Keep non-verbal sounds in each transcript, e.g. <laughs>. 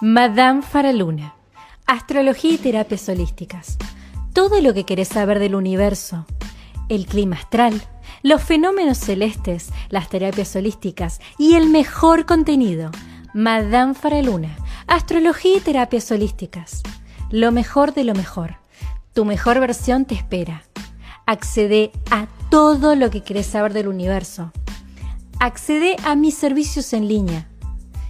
Madame Faraluna. Astrología y terapias holísticas. Todo lo que querés saber del universo. El clima astral, los fenómenos celestes, las terapias holísticas y el mejor contenido. Madame Faraluna. Astrología y terapias holísticas. Lo mejor de lo mejor. Tu mejor versión te espera. Accede a todo lo que querés saber del universo. Accede a mis servicios en línea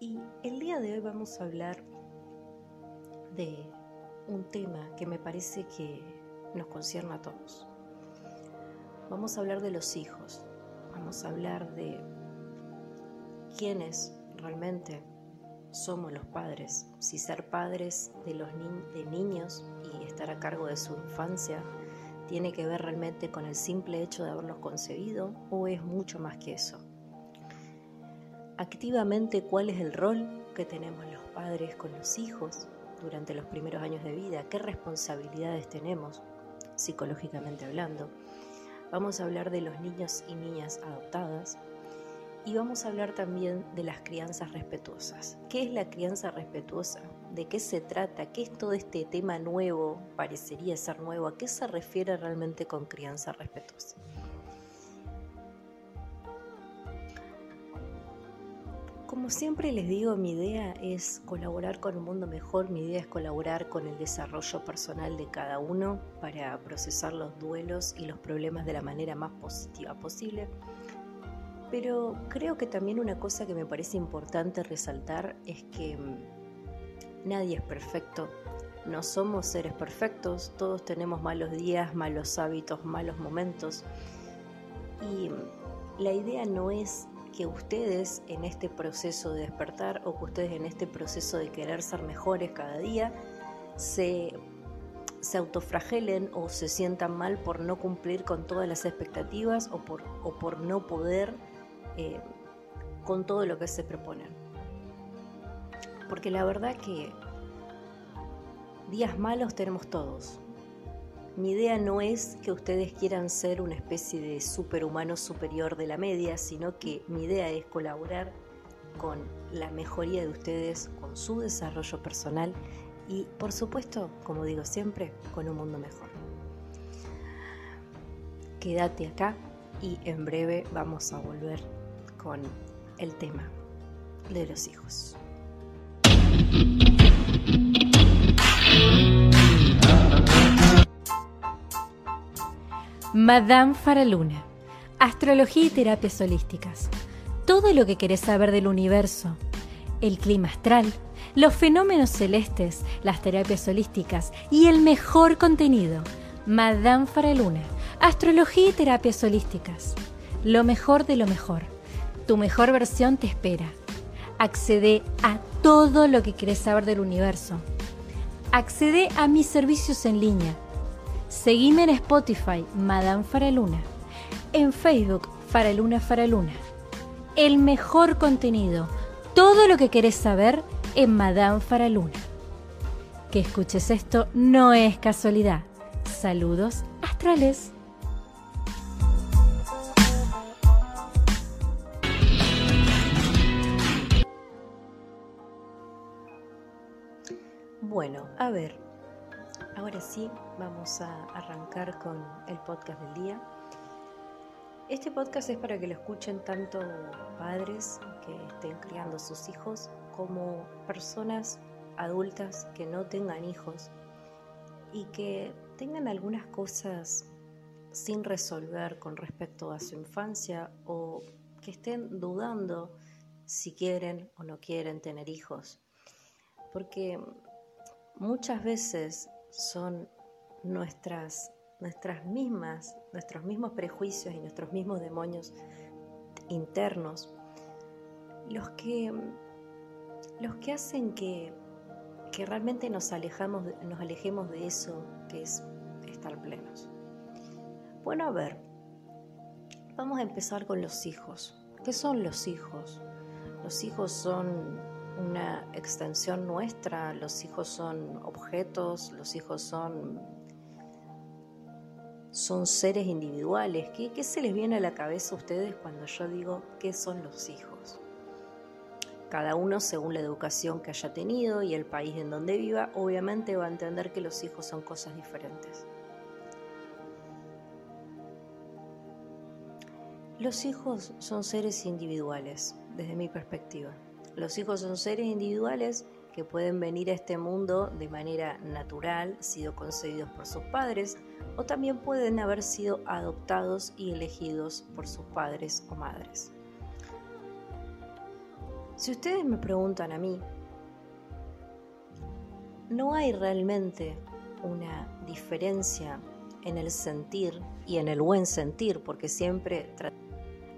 y el día de hoy vamos a hablar de un tema que me parece que nos concierne a todos. Vamos a hablar de los hijos, vamos a hablar de quiénes realmente somos los padres, si ser padres de los de niños y estar a cargo de su infancia tiene que ver realmente con el simple hecho de haberlos concebido o es mucho más que eso activamente cuál es el rol que tenemos los padres con los hijos durante los primeros años de vida, qué responsabilidades tenemos psicológicamente hablando. Vamos a hablar de los niños y niñas adoptadas y vamos a hablar también de las crianzas respetuosas. ¿Qué es la crianza respetuosa? ¿De qué se trata? ¿Qué es todo este tema nuevo? Parecería ser nuevo. ¿A qué se refiere realmente con crianza respetuosa? Como siempre les digo, mi idea es colaborar con un mundo mejor, mi idea es colaborar con el desarrollo personal de cada uno para procesar los duelos y los problemas de la manera más positiva posible. Pero creo que también una cosa que me parece importante resaltar es que mm, nadie es perfecto, no somos seres perfectos, todos tenemos malos días, malos hábitos, malos momentos. Y mm, la idea no es que ustedes en este proceso de despertar o que ustedes en este proceso de querer ser mejores cada día se, se autofragelen o se sientan mal por no cumplir con todas las expectativas o por, o por no poder eh, con todo lo que se proponen. Porque la verdad que días malos tenemos todos, mi idea no es que ustedes quieran ser una especie de superhumano superior de la media, sino que mi idea es colaborar con la mejoría de ustedes, con su desarrollo personal y, por supuesto, como digo siempre, con un mundo mejor. Quédate acá y en breve vamos a volver con el tema de los hijos. Madame Faraluna. Astrología y terapias holísticas. Todo lo que querés saber del universo. El clima astral, los fenómenos celestes, las terapias holísticas y el mejor contenido. Madame Faraluna. Astrología y terapias holísticas. Lo mejor de lo mejor. Tu mejor versión te espera. Accede a todo lo que querés saber del universo. Accede a mis servicios en línea Seguime en Spotify, Madame Faraluna. En Facebook, Faraluna Faraluna. El mejor contenido, todo lo que querés saber en Madame Faraluna. Que escuches esto no es casualidad. Saludos astrales. Bueno, a ver, Ahora sí, vamos a arrancar con el podcast del día. Este podcast es para que lo escuchen tanto padres que estén criando sus hijos como personas adultas que no tengan hijos y que tengan algunas cosas sin resolver con respecto a su infancia o que estén dudando si quieren o no quieren tener hijos. Porque muchas veces son nuestras, nuestras mismas, nuestros mismos prejuicios y nuestros mismos demonios internos los que los que hacen que, que realmente nos, alejamos, nos alejemos de eso que es estar plenos. Bueno, a ver, vamos a empezar con los hijos. ¿Qué son los hijos? Los hijos son una extensión nuestra, los hijos son objetos, los hijos son, son seres individuales. ¿Qué, ¿Qué se les viene a la cabeza a ustedes cuando yo digo qué son los hijos? Cada uno, según la educación que haya tenido y el país en donde viva, obviamente va a entender que los hijos son cosas diferentes. Los hijos son seres individuales, desde mi perspectiva. Los hijos son seres individuales que pueden venir a este mundo de manera natural, sido concebidos por sus padres, o también pueden haber sido adoptados y elegidos por sus padres o madres. Si ustedes me preguntan a mí, no hay realmente una diferencia en el sentir y en el buen sentir, porque siempre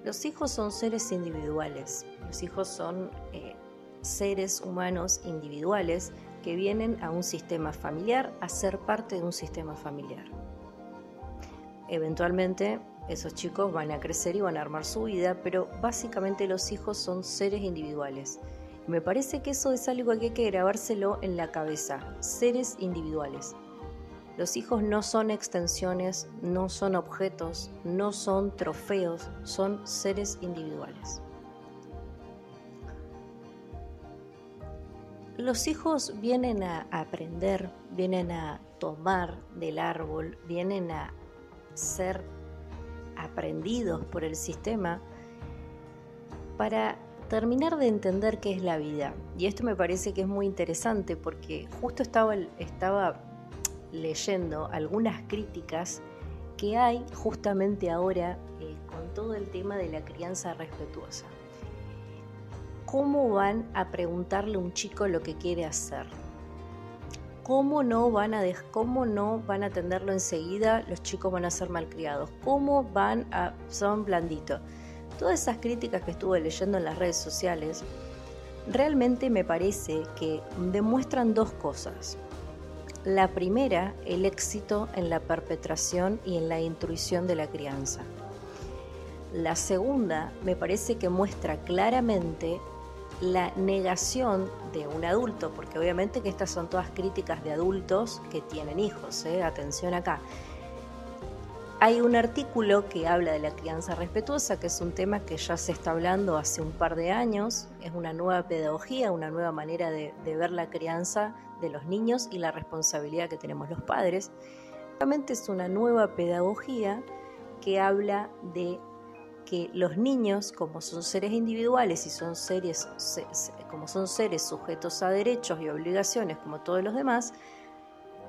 los hijos son seres individuales, los hijos son eh, seres humanos individuales que vienen a un sistema familiar a ser parte de un sistema familiar. Eventualmente esos chicos van a crecer y van a armar su vida, pero básicamente los hijos son seres individuales. Me parece que eso es algo que hay que grabárselo en la cabeza, seres individuales. Los hijos no son extensiones, no son objetos, no son trofeos, son seres individuales. Los hijos vienen a aprender, vienen a tomar del árbol, vienen a ser aprendidos por el sistema para terminar de entender qué es la vida. Y esto me parece que es muy interesante porque justo estaba, leyendo algunas críticas que hay justamente ahora eh, con todo el tema de la crianza respetuosa. ¿Cómo van a preguntarle a un chico lo que quiere hacer? ¿Cómo no van a cómo no van a atenderlo enseguida? Los chicos van a ser malcriados. ¿Cómo van a son blanditos? Todas esas críticas que estuve leyendo en las redes sociales realmente me parece que demuestran dos cosas. La primera, el éxito en la perpetración y en la intuición de la crianza. La segunda, me parece que muestra claramente la negación de un adulto, porque obviamente que estas son todas críticas de adultos que tienen hijos, ¿eh? atención acá. Hay un artículo que habla de la crianza respetuosa, que es un tema que ya se está hablando hace un par de años, es una nueva pedagogía, una nueva manera de, ver la crianza de los niños y la responsabilidad que tenemos los padres. Realmente es una nueva pedagogía que habla de que los niños, como son seres individuales y son seres, como son seres sujetos a derechos y obligaciones como todos los demás,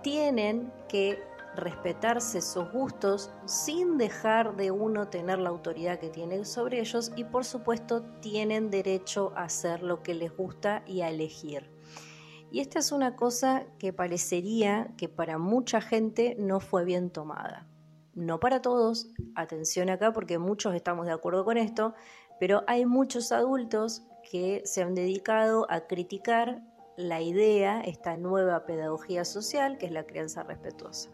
tienen que respetarse sus gustos sin dejar de uno tener la autoridad que tiene sobre ellos y por supuesto tienen derecho a hacer lo que les gusta y a elegir. Y esta es una cosa que parecería que para mucha gente no fue bien tomada. No para todos, atención acá porque muchos estamos de acuerdo con esto, pero hay muchos adultos que se han dedicado a criticar la idea, esta nueva pedagogía social que es la crianza respetuosa.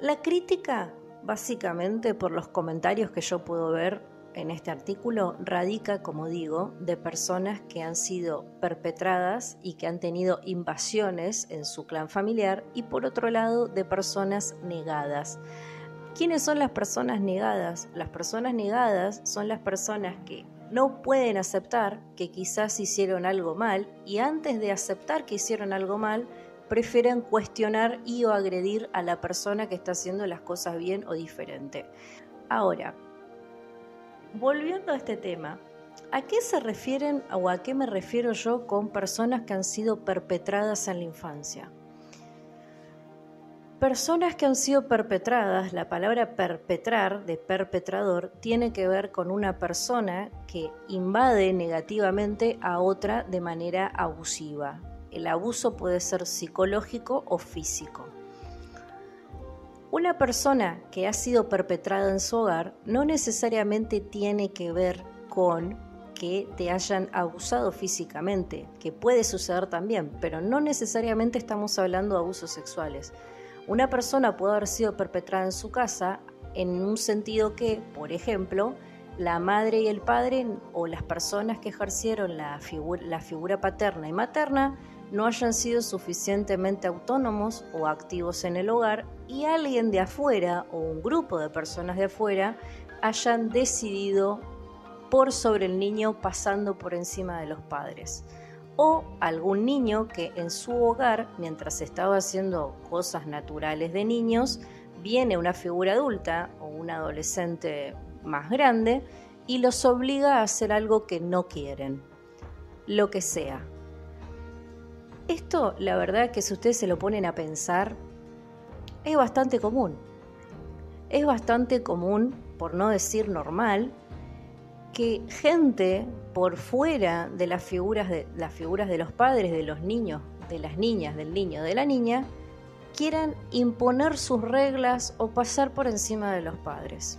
La crítica, básicamente por los comentarios que yo puedo ver en este artículo, radica, como digo, de personas que han sido perpetradas y que han tenido invasiones en su clan familiar y por otro lado de personas negadas. ¿Quiénes son las personas negadas? Las personas negadas son las personas que no pueden aceptar que quizás hicieron algo mal y antes de aceptar que hicieron algo mal, prefieren cuestionar y o agredir a la persona que está haciendo las cosas bien o diferente. Ahora, volviendo a este tema, ¿a qué se refieren o a qué me refiero yo con personas que han sido perpetradas en la infancia? Personas que han sido perpetradas, la palabra perpetrar de perpetrador tiene que ver con una persona que invade negativamente a otra de manera abusiva, el abuso puede ser psicológico o físico. Una persona que ha sido perpetrada en su hogar no necesariamente tiene que ver con que te hayan abusado físicamente, que puede suceder también, pero no necesariamente estamos hablando de abusos sexuales. Una persona puede haber sido perpetrada en su casa en un sentido que, por ejemplo, la madre y el padre o las personas que ejercieron la la figura paterna y materna no hayan sido suficientemente autónomos o activos en el hogar y alguien de afuera o un grupo de personas de afuera hayan decidido por sobre el niño pasando por encima de los padres. O algún niño que en su hogar, mientras estaba haciendo cosas naturales de niños, viene una figura adulta o un adolescente más grande y los obliga a hacer algo que no quieren, lo que sea. Esto, la verdad, que si ustedes se lo ponen a pensar, es bastante común. Es bastante común, por no decir normal, que gente por fuera de las figuras de las figuras de los padres, de los niños, de las niñas, del niño, de la niña, quieran imponer sus reglas o pasar por encima de los padres.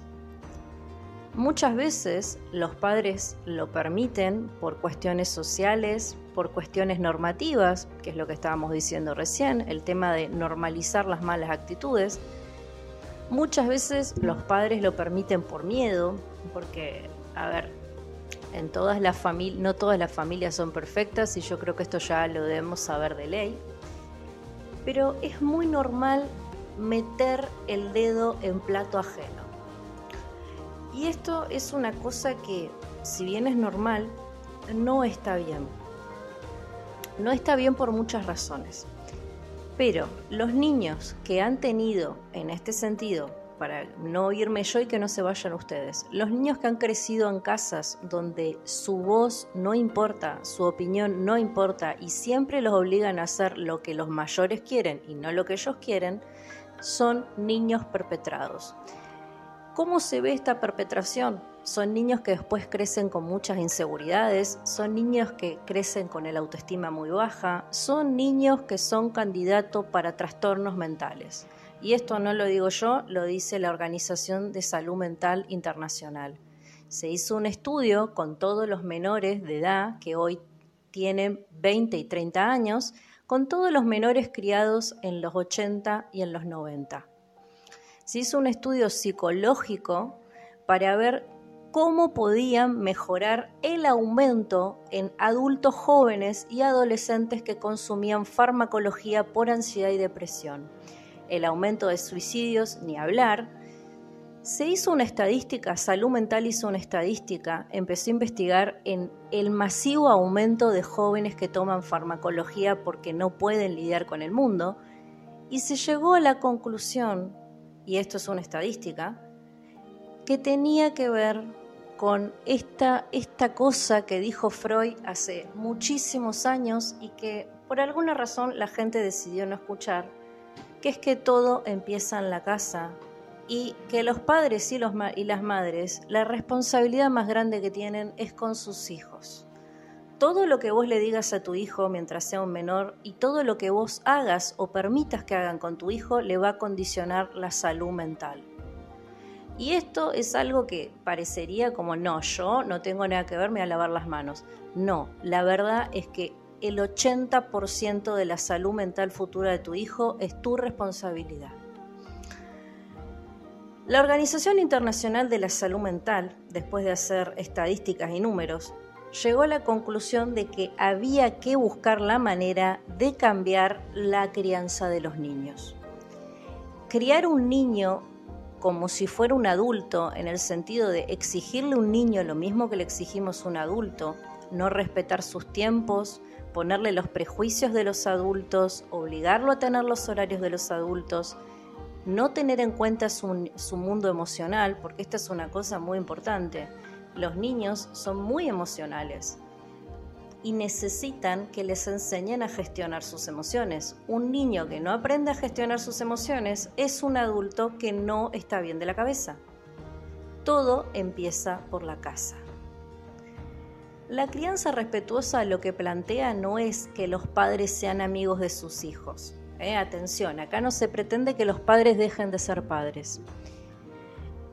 Muchas veces los padres lo permiten por cuestiones sociales, por cuestiones normativas, que es lo que estábamos diciendo recién, el tema de normalizar las malas actitudes. Muchas veces los padres lo permiten por miedo, porque, a ver, en todas las familias, no todas las familias son perfectas y yo creo que esto ya lo debemos saber de ley, pero es muy normal meter el dedo en plato ajeno. Y esto es una cosa que, si bien es normal, no está bien. No está bien por muchas razones. Pero los niños que han tenido, en este sentido, para no irme yo y que no se vayan ustedes, los niños que han crecido en casas donde su voz no importa, su opinión no importa y siempre los obligan a hacer lo que los mayores quieren y no lo que ellos quieren, son niños perpetrados. ¿Cómo se ve esta perpetración? Son niños que después crecen con muchas inseguridades, son niños que crecen con el autoestima muy baja, son niños que son candidatos para trastornos mentales. Y esto no lo digo yo, lo dice la Organización de Salud Mental Internacional. Se hizo un estudio con todos los menores de edad que hoy tienen 20 y 30 años, con todos los menores criados en los 80 y en los 90 se hizo un estudio psicológico para ver cómo podían mejorar el aumento en adultos jóvenes y adolescentes que consumían farmacología por ansiedad y depresión. El aumento de suicidios, ni hablar. Se hizo una estadística, Salud Mental hizo una estadística, empezó a investigar en el masivo aumento de jóvenes que toman farmacología porque no pueden lidiar con el mundo y se llegó a la conclusión y esto es una estadística, que tenía que ver con esta, esta cosa que dijo Freud hace muchísimos años y que por alguna razón la gente decidió no escuchar, que es que todo empieza en la casa y que los padres y, los y las madres, la responsabilidad más grande que tienen es con sus hijos todo lo que vos le digas a tu hijo mientras sea un menor y todo lo que vos hagas o permitas que hagan con tu hijo le va a condicionar la salud mental. Y esto es algo que parecería como, no, yo no tengo nada que ver, me a lavar las manos. No, la verdad es que el 80% de la salud mental futura de tu hijo es tu responsabilidad. La Organización Internacional de la Salud Mental, después de hacer estadísticas y números, llegó a la conclusión de que había que buscar la manera de cambiar la crianza de los niños. Criar un niño como si fuera un adulto, en el sentido de exigirle a un niño lo mismo que le exigimos a un adulto, no respetar sus tiempos, ponerle los prejuicios de los adultos, obligarlo a tener los horarios de los adultos, no tener en cuenta su, su mundo emocional, porque esta es una cosa muy importante los niños son muy emocionales y necesitan que les enseñen a gestionar sus emociones. Un niño que no aprende a gestionar sus emociones es un adulto que no está bien de la cabeza. Todo empieza por la casa. La crianza respetuosa lo que plantea no es que los padres sean amigos de sus hijos. Eh, atención, acá no se pretende que los padres dejen de ser padres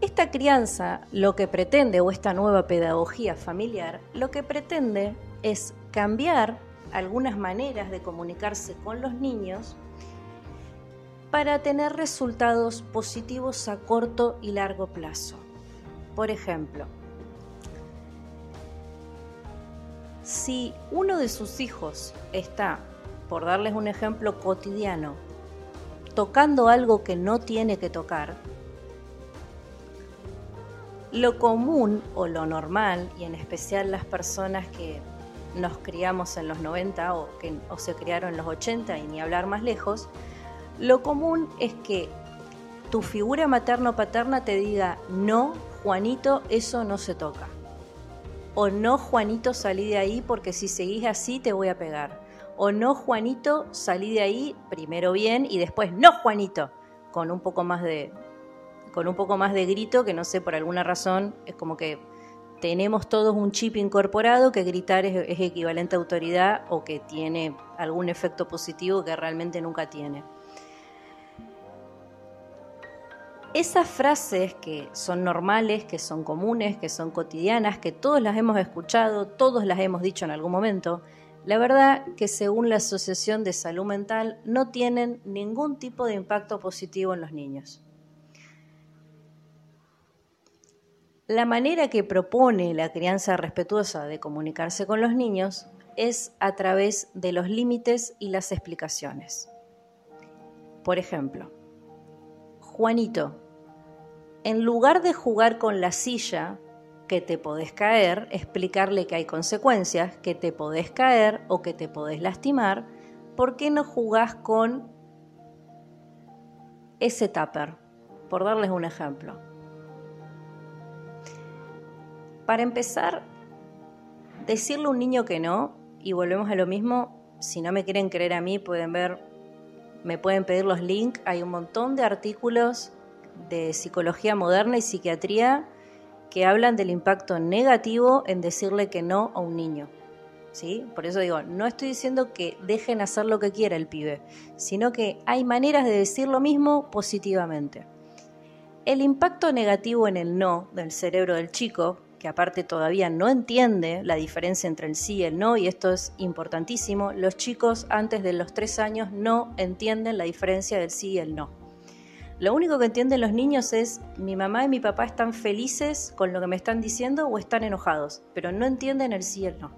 Esta crianza lo que pretende, o esta nueva pedagogía familiar, lo que pretende es cambiar algunas maneras de comunicarse con los niños para tener resultados positivos a corto y largo plazo. Por ejemplo, si uno de sus hijos está, por darles un ejemplo cotidiano, tocando algo que no tiene que tocar, lo común o lo normal, y en especial las personas que nos criamos en los 90 o que o se criaron en los 80 y ni hablar más lejos, lo común es que tu figura materno-paterna te diga, no, Juanito, eso no se toca. O no, Juanito, salí de ahí porque si seguís así te voy a pegar. O no, Juanito, salí de ahí primero bien y después, no, Juanito, con un poco más de, con un poco más de grito que no sé, por alguna razón, es como que tenemos todos un chip incorporado que gritar es, equivalente a autoridad o que tiene algún efecto positivo que realmente nunca tiene. Esas frases que son normales, que son comunes, que son cotidianas, que todos las hemos escuchado, todos las hemos dicho en algún momento, la verdad que según la Asociación de Salud Mental no tienen ningún tipo de impacto positivo en los niños. La manera que propone la crianza respetuosa de comunicarse con los niños es a través de los límites y las explicaciones. Por ejemplo, Juanito, en lugar de jugar con la silla que te podés caer, explicarle que hay consecuencias, que te podés caer o que te podés lastimar, ¿por qué no jugás con ese tupper? Por darles un ejemplo. Para empezar, decirle a un niño que no, y volvemos a lo mismo, si no me quieren creer a mí, pueden ver, me pueden pedir los links, hay un montón de artículos de psicología moderna y psiquiatría que hablan del impacto negativo en decirle que no a un niño. ¿Sí? Por eso digo, no estoy diciendo que dejen hacer lo que quiera el pibe, sino que hay maneras de decir lo mismo positivamente. El impacto negativo en el no del cerebro del chico que aparte todavía no entiende la diferencia entre el sí y el no, y esto es importantísimo, los chicos antes de los tres años no entienden la diferencia del sí y el no. Lo único que entienden los niños es mi mamá y mi papá están felices con lo que me están diciendo o están enojados, pero no entienden el sí y el no.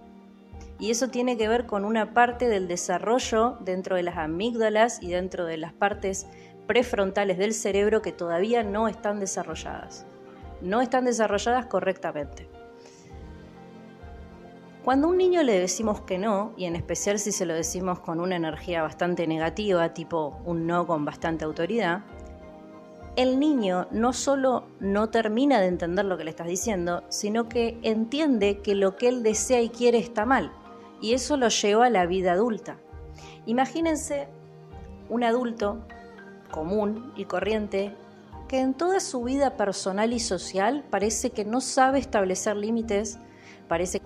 Y eso tiene que ver con una parte del desarrollo dentro de las amígdalas y dentro de las partes prefrontales del cerebro que todavía no están desarrolladas no están desarrolladas correctamente. Cuando a un niño le decimos que no, y en especial si se lo decimos con una energía bastante negativa, tipo un no con bastante autoridad, el niño no solo no termina de entender lo que le estás diciendo, sino que entiende que lo que él desea y quiere está mal, y eso lo lleva a la vida adulta. Imagínense un adulto común y corriente que en toda su vida personal y social parece que no sabe establecer límites, parece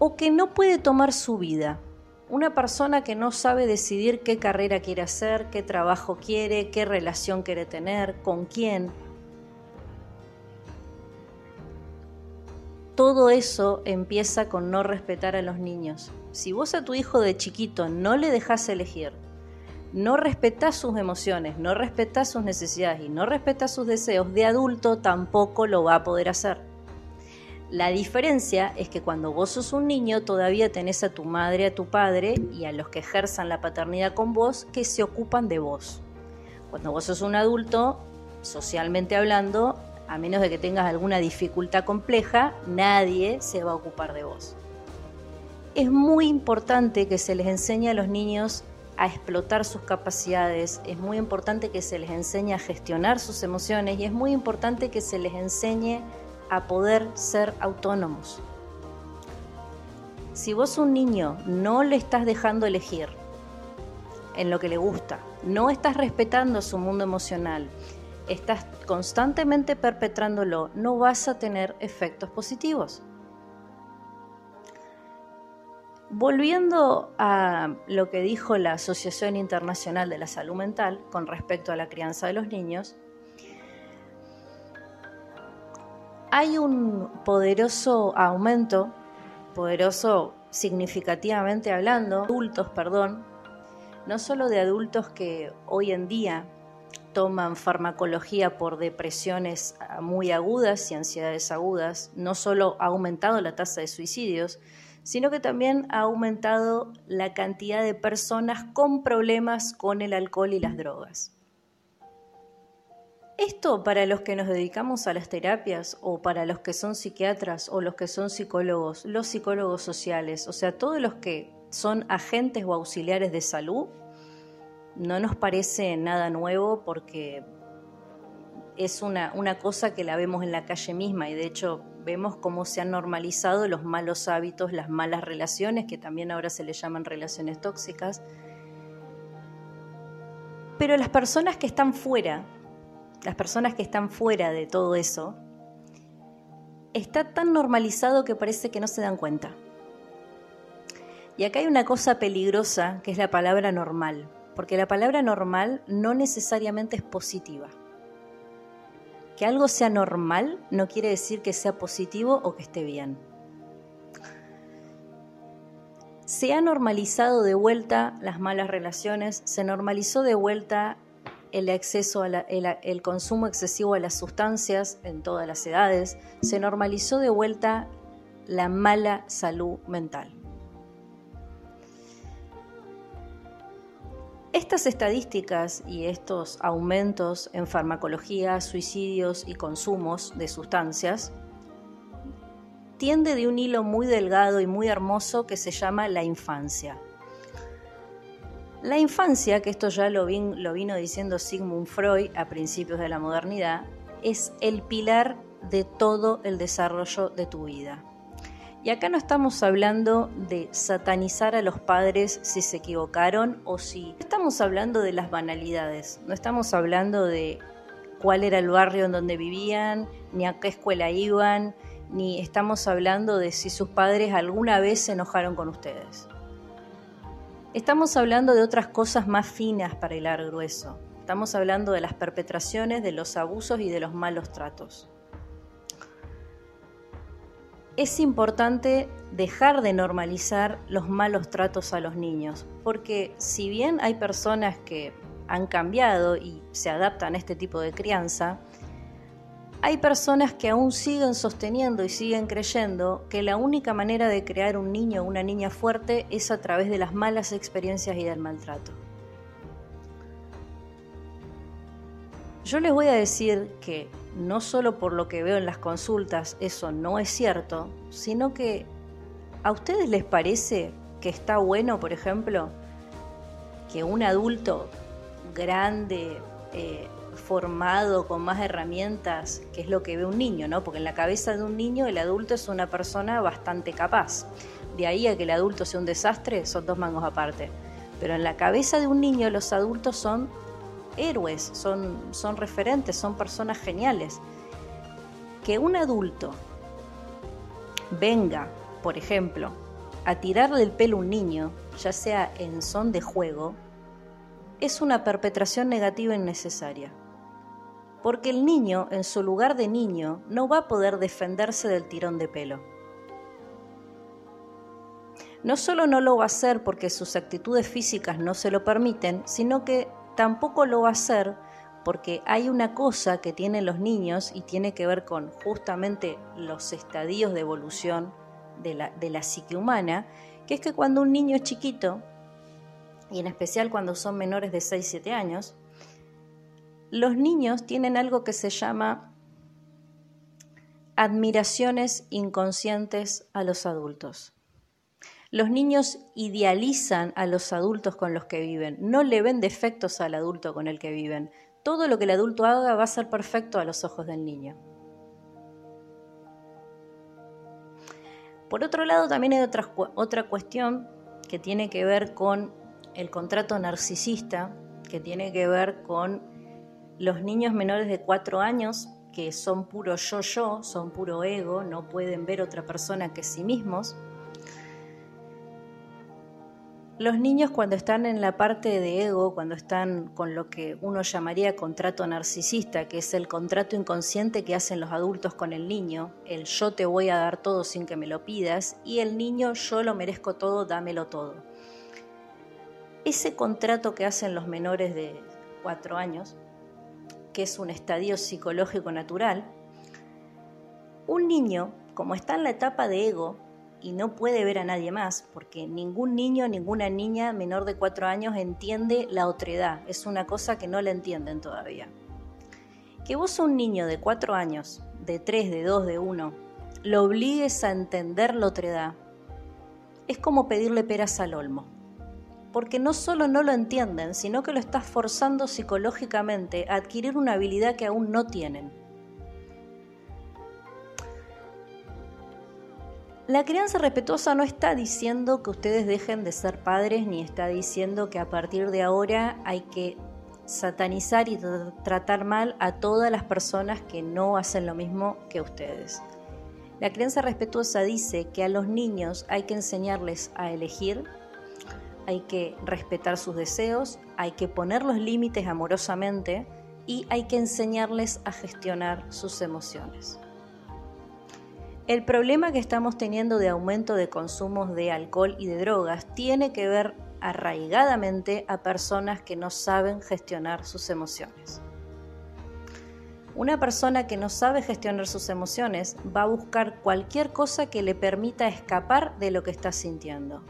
o que no puede tomar su vida. Una persona que no sabe decidir qué carrera quiere hacer, qué trabajo quiere, qué relación quiere tener, con quién. Todo eso empieza con no respetar a los niños. Si vos a tu hijo de chiquito no le dejas elegir, no respetás sus emociones, no respetás sus necesidades y no respetás sus deseos, de adulto tampoco lo va a poder hacer. La diferencia es que cuando vos sos un niño todavía tenés a tu madre, a tu padre y a los que ejerzan la paternidad con vos que se ocupan de vos. Cuando vos sos un adulto, socialmente hablando, a menos de que tengas alguna dificultad compleja, nadie se va a ocupar de vos. Es muy importante que se les enseñe a los niños a explotar sus capacidades, es muy importante que se les enseñe a gestionar sus emociones y es muy importante que se les enseñe a poder ser autónomos. Si vos un niño no le estás dejando elegir en lo que le gusta, no estás respetando su mundo emocional, estás constantemente perpetrándolo, no vas a tener efectos positivos. Volviendo a lo que dijo la Asociación Internacional de la Salud Mental con respecto a la crianza de los niños, hay un poderoso aumento, poderoso significativamente hablando, adultos, perdón, no solo de adultos que hoy en día toman farmacología por depresiones muy agudas y ansiedades agudas, no solo ha aumentado la tasa de suicidios, sino que también ha aumentado la cantidad de personas con problemas con el alcohol y las drogas. Esto para los que nos dedicamos a las terapias o para los que son psiquiatras o los que son psicólogos, los psicólogos sociales, o sea, todos los que son agentes o auxiliares de salud, no nos parece nada nuevo porque es una, una cosa que la vemos en la calle misma y de hecho vemos cómo se han normalizado los malos hábitos, las malas relaciones, que también ahora se le llaman relaciones tóxicas. Pero las personas que están fuera las personas que están fuera de todo eso, está tan normalizado que parece que no se dan cuenta. Y acá hay una cosa peligrosa que es la palabra normal, porque la palabra normal no necesariamente es positiva. Que algo sea normal no quiere decir que sea positivo o que esté bien. Se ha normalizado de vuelta las malas relaciones, se normalizó de vuelta el el, consumo excesivo de las sustancias en todas las edades, se normalizó de vuelta la mala salud mental. Estas estadísticas y estos aumentos en farmacología, suicidios y consumos de sustancias tiende de un hilo muy delgado y muy hermoso que se llama la infancia. La infancia, que esto ya lo, vino diciendo Sigmund Freud a principios de la modernidad, es el pilar de todo el desarrollo de tu vida. Y acá no estamos hablando de satanizar a los padres si se equivocaron o si... Estamos hablando de las banalidades, no estamos hablando de cuál era el barrio en donde vivían, ni a qué escuela iban, ni estamos hablando de si sus padres alguna vez se enojaron con ustedes. Estamos hablando de otras cosas más finas para hilar grueso. Estamos hablando de las perpetraciones, de los abusos y de los malos tratos. Es importante dejar de normalizar los malos tratos a los niños, porque si bien hay personas que han cambiado y se adaptan a este tipo de crianza, hay personas que aún siguen sosteniendo y siguen creyendo que la única manera de crear un niño o una niña fuerte es a través de las malas experiencias y del maltrato. Yo les voy a decir que no solo por lo que veo en las consultas eso no es cierto, sino que a ustedes les parece que está bueno, por ejemplo, que un adulto grande, eh, formado con más herramientas, que es lo que ve un niño, ¿no? Porque en la cabeza de un niño el adulto es una persona bastante capaz. De ahí a que el adulto sea un desastre, son dos mangos aparte. Pero en la cabeza de un niño los adultos son héroes, son, son referentes, son personas geniales. Que un adulto venga, por ejemplo, a tirarle el pelo a un niño, ya sea en son de juego, es una perpetración negativa innecesaria porque el niño, en su lugar de niño, no va a poder defenderse del tirón de pelo. No solo no lo va a hacer porque sus actitudes físicas no se lo permiten, sino que tampoco lo va a hacer porque hay una cosa que tienen los niños y tiene que ver con justamente los estadios de evolución de la, psique humana, que es que cuando un niño es chiquito, y en especial cuando son menores de 6-7 años, los niños tienen algo que se llama admiraciones inconscientes a los adultos. Los niños idealizan a los adultos con los que viven, no le ven defectos al adulto con el que viven. Todo lo que el adulto haga va a ser perfecto a los ojos del niño. Por otro lado, también hay otra, otra cuestión que tiene que ver con el contrato narcisista, que tiene que ver con los niños menores de 4 años, que son puro yo-yo, son puro ego, no pueden ver otra persona que sí mismos. Los niños cuando están en la parte de ego, cuando están con lo que uno llamaría contrato narcisista, que es el contrato inconsciente que hacen los adultos con el niño, el yo te voy a dar todo sin que me lo pidas, y el niño yo lo merezco todo, dámelo todo. Ese contrato que hacen los menores de cuatro años, que es un estadio psicológico natural, un niño, como está en la etapa de ego, y no puede ver a nadie más, porque ningún niño, ninguna niña menor de cuatro años entiende la otredad, es una cosa que no la entienden todavía. Que vos un niño de cuatro años, de tres, de dos, de uno, lo obligues a entender la otredad, es como pedirle peras al olmo. Porque no solo no lo entienden, sino que lo estás forzando psicológicamente a adquirir una habilidad que aún no tienen. La crianza respetuosa no está diciendo que ustedes dejen de ser padres, ni está diciendo que a partir de ahora hay que satanizar y tratar mal a todas las personas que no hacen lo mismo que ustedes. La crianza respetuosa dice que a los niños hay que enseñarles a elegir, hay que respetar sus deseos, hay que poner los límites amorosamente y hay que enseñarles a gestionar sus emociones. El problema que estamos teniendo de aumento de consumos de alcohol y de drogas tiene que ver arraigadamente a personas que no saben gestionar sus emociones. Una persona que no sabe gestionar sus emociones va a buscar cualquier cosa que le permita escapar de lo que está sintiendo.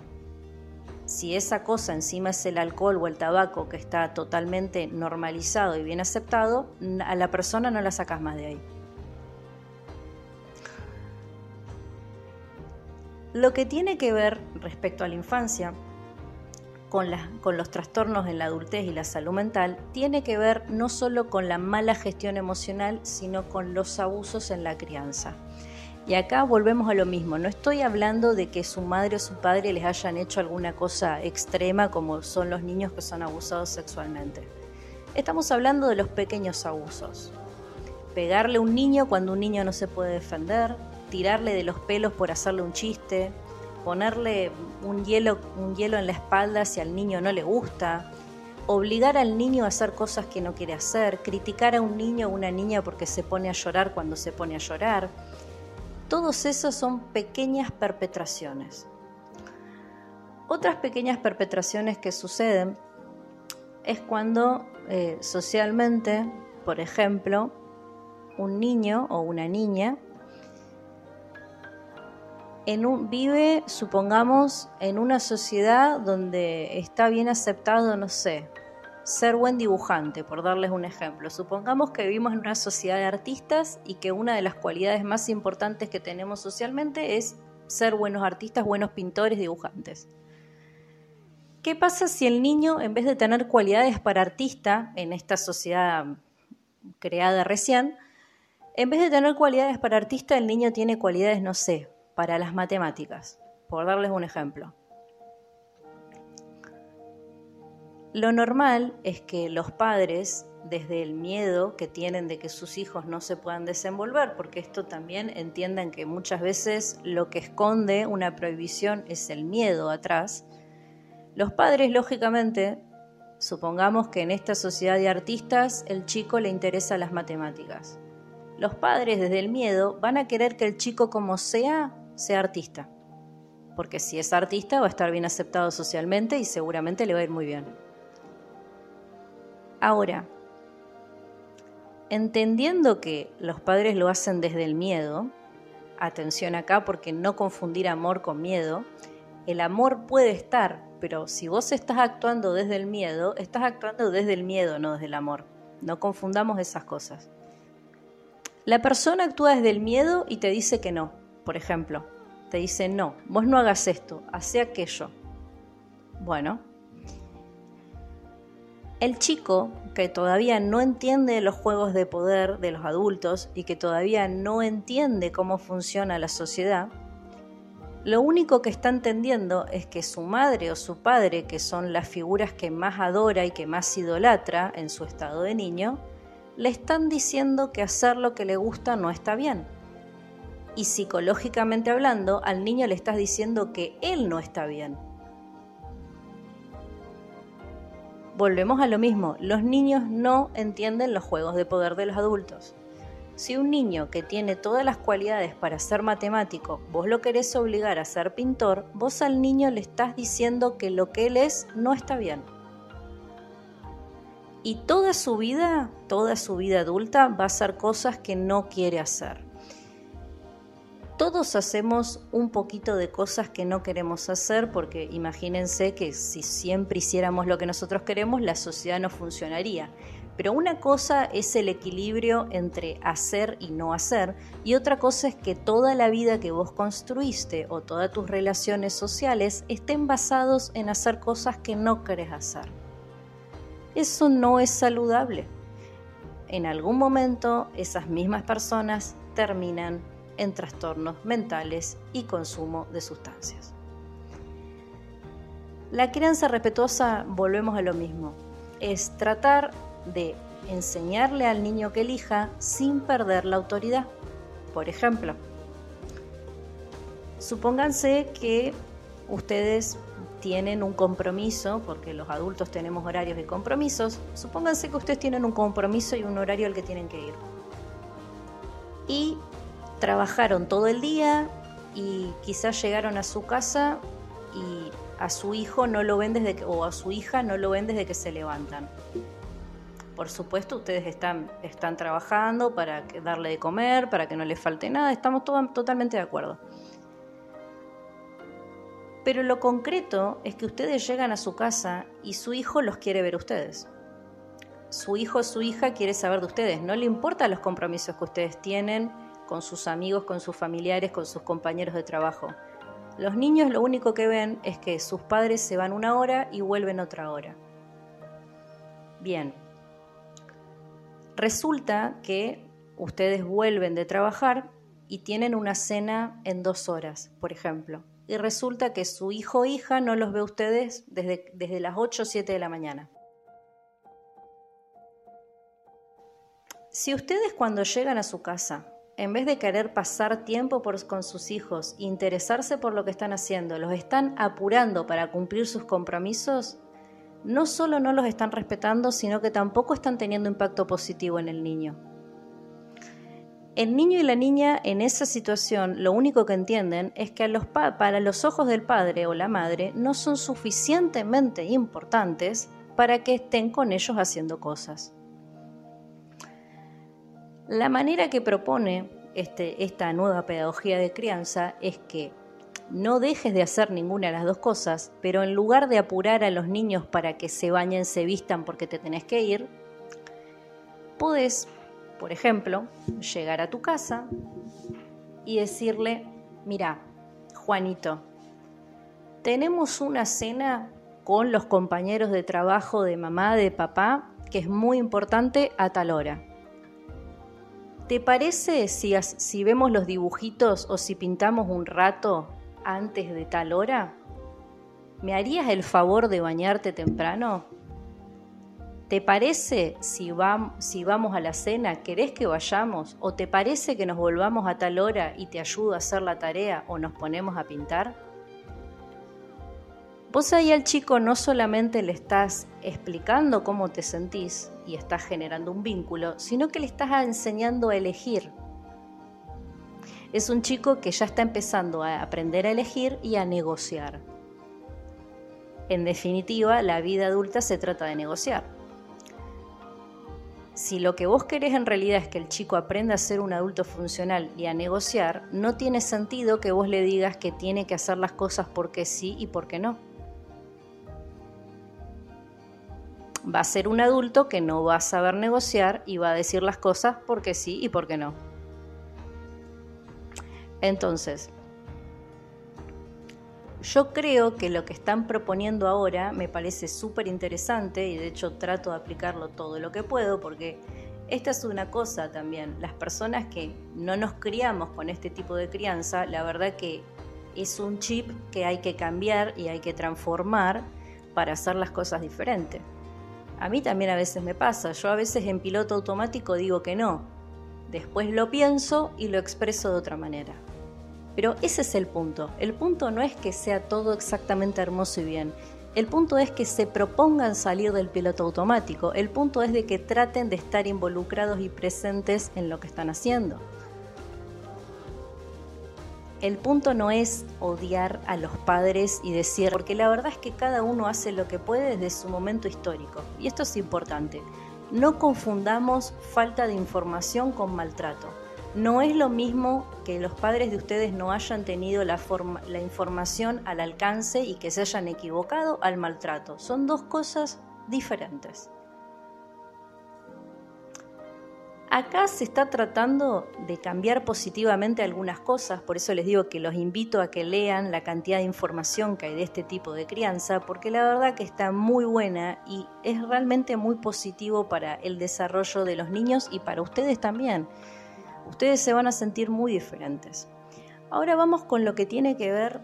Si esa cosa encima es el alcohol o el tabaco que está totalmente normalizado y bien aceptado, a la persona no la sacas más de ahí. Lo que tiene que ver respecto a la infancia con, los trastornos en la adultez y la salud mental tiene que ver no solo con la mala gestión emocional, sino con los abusos en la crianza. Y acá volvemos a lo mismo, no estoy hablando de que su madre o su padre les hayan hecho alguna cosa extrema como son los niños que son abusados sexualmente. Estamos hablando de los pequeños abusos. Pegarle a un niño cuando un niño no se puede defender, tirarle de los pelos por hacerle un chiste, ponerle un hielo, un hielo en la espalda si al niño no le gusta, obligar al niño a hacer cosas que no quiere hacer, criticar a un niño o una niña porque se pone a llorar cuando se pone a llorar. Todos esos son pequeñas perpetraciones. Otras pequeñas perpetraciones que suceden es cuando eh, socialmente, por ejemplo, un niño o una niña vive, supongamos, en una sociedad donde está bien aceptado, no sé, ser buen dibujante, por darles un ejemplo. Supongamos que vivimos en una sociedad de artistas y que una de las cualidades más importantes que tenemos socialmente es ser buenos artistas, buenos pintores, dibujantes. ¿Qué pasa si el niño, en vez de tener cualidades para artista en esta sociedad creada recién, en vez de tener cualidades para artista, el niño tiene cualidades, no sé, para las matemáticas, por darles un ejemplo. Lo normal es que los padres, desde el miedo que tienen de que sus hijos no se puedan desenvolver, porque esto también entiendan que muchas veces lo que esconde una prohibición es el miedo atrás, los padres lógicamente, supongamos que en esta sociedad de artistas el chico le interesa las matemáticas. Los padres desde el miedo van a querer que el chico como sea sea artista. Porque si es artista va a estar bien aceptado socialmente y seguramente le va a ir muy bien. Ahora, entendiendo que los padres lo hacen desde el miedo, atención acá porque no confundir amor con miedo, el amor puede estar, pero si vos estás actuando desde el miedo, estás actuando desde el miedo, no desde el amor. No confundamos esas cosas. La persona actúa desde el miedo y te dice que no, por ejemplo, te dice, no, vos no hagas esto, hace aquello. Bueno, el chico que todavía no entiende los juegos de poder de los adultos y que todavía no entiende cómo funciona la sociedad, lo único que está entendiendo es que su madre o su padre, que son las figuras que más adora y que más idolatra en su estado de niño, le están diciendo que hacer lo que le gusta no está bien y psicológicamente hablando, al niño le estás diciendo que él no está bien. Volvemos a lo mismo, los niños no entienden los juegos de poder de los adultos. Si un niño que tiene todas las cualidades para ser matemático, vos lo querés obligar a ser pintor, vos al niño le estás diciendo que lo que él es no está bien. Y toda su vida, toda su vida adulta va a hacer cosas que no quiere hacer. Todos hacemos un poquito de cosas que no queremos hacer porque imagínense que si siempre hiciéramos lo que nosotros queremos, la sociedad no funcionaría. Pero una cosa es el equilibrio entre hacer y no hacer, y otra cosa es que toda la vida que vos construiste o todas tus relaciones sociales estén basados en hacer cosas que no querés hacer. Eso no es saludable. En algún momento esas mismas personas terminan en trastornos mentales y consumo de sustancias. La crianza respetuosa, volvemos a lo mismo, es tratar de enseñarle al niño que elija sin perder la autoridad. Por ejemplo, supónganse que ustedes tienen un compromiso, porque los adultos tenemos horarios de compromisos, supónganse que ustedes tienen un compromiso y un horario al que tienen que ir. Y trabajaron todo el día y quizás llegaron a su casa y a su hijo no lo ven desde que, o a su hija no lo ven desde que se levantan. Por supuesto, ustedes están, están trabajando para darle de comer, para que no le falte nada, estamos totalmente de acuerdo. Pero lo concreto es que ustedes llegan a su casa y su hijo los quiere ver ustedes. Su hijo o su hija quiere saber de ustedes, no le importan los compromisos que ustedes tienen con sus amigos, con sus familiares, con sus compañeros de trabajo. Los niños lo único que ven es que sus padres se van una hora y vuelven otra hora. Bien, Resulta que ustedes vuelven de trabajar y tienen una cena en dos horas, por ejemplo. Y resulta que su hijo o hija no los ve ustedes desde, desde las 8 o 7 de la mañana. Si ustedes cuando llegan a su casa, en vez de querer pasar tiempo con sus hijos, interesarse por lo que están haciendo, los están apurando para cumplir sus compromisos, no solo no los están respetando, sino que tampoco están teniendo impacto positivo en el niño. El niño y la niña en esa situación lo único que entienden es que para los ojos del padre o la madre no son suficientemente importantes para que estén con ellos haciendo cosas. La manera que propone este, esta nueva pedagogía de crianza es que no dejes de hacer ninguna de las dos cosas, pero en lugar de apurar a los niños para que se bañen, se vistan porque te tenés que ir, podés, por ejemplo, llegar a tu casa y decirle, mira, Juanito, tenemos una cena con los compañeros de trabajo de mamá, de papá, que es muy importante a tal hora. ¿Te parece si, si vemos los dibujitos o si pintamos un rato antes de tal hora? ¿Me harías el favor de bañarte temprano? ¿Te parece si, si vamos a la cena, querés que vayamos? ¿O te parece que nos volvamos a tal hora y te ayudo a hacer la tarea o nos ponemos a pintar? Vos ahí al chico no solamente le estás explicando cómo te sentís y estás generando un vínculo, sino que le estás enseñando a elegir es un chico que ya está empezando a aprender a elegir y a negociar. En definitiva, la vida adulta se trata de negociar. Si lo que vos querés en realidad es que el chico aprenda a ser un adulto funcional y a negociar, no tiene sentido que vos le digas que tiene que hacer las cosas porque sí y porque no. Va a ser un adulto que no va a saber negociar y va a decir las cosas porque sí y porque no. Entonces, yo creo que lo que están proponiendo ahora me parece súper interesante y de hecho trato de aplicarlo todo lo que puedo porque esta es una cosa también, las personas que no nos criamos con este tipo de crianza, la verdad que es un chip que hay que cambiar y hay que transformar para hacer las cosas diferentes. A mí también a veces me pasa, yo a veces en piloto automático digo que no, después lo pienso y lo expreso de otra manera. Pero ese es el punto. El punto no es que sea todo exactamente hermoso y bien. El punto es que se propongan salir del piloto automático. El punto es de que traten de estar involucrados y presentes en lo que están haciendo. El punto no es odiar a los padres y decir, porque la verdad es que cada uno hace lo que puede desde su momento histórico. Y esto es importante. No confundamos falta de información con maltrato. No es lo mismo que los padres de ustedes no hayan tenido la, información al alcance y que se hayan equivocado al maltrato. Son dos cosas diferentes. Acá se está tratando de cambiar positivamente algunas cosas, por eso les digo que los invito a que lean la cantidad de información que hay de este tipo de crianza, porque la verdad que está muy buena y es realmente muy positivo para el desarrollo de los niños y para ustedes también. Ustedes se van a sentir muy diferentes. Ahora vamos con lo que tiene que ver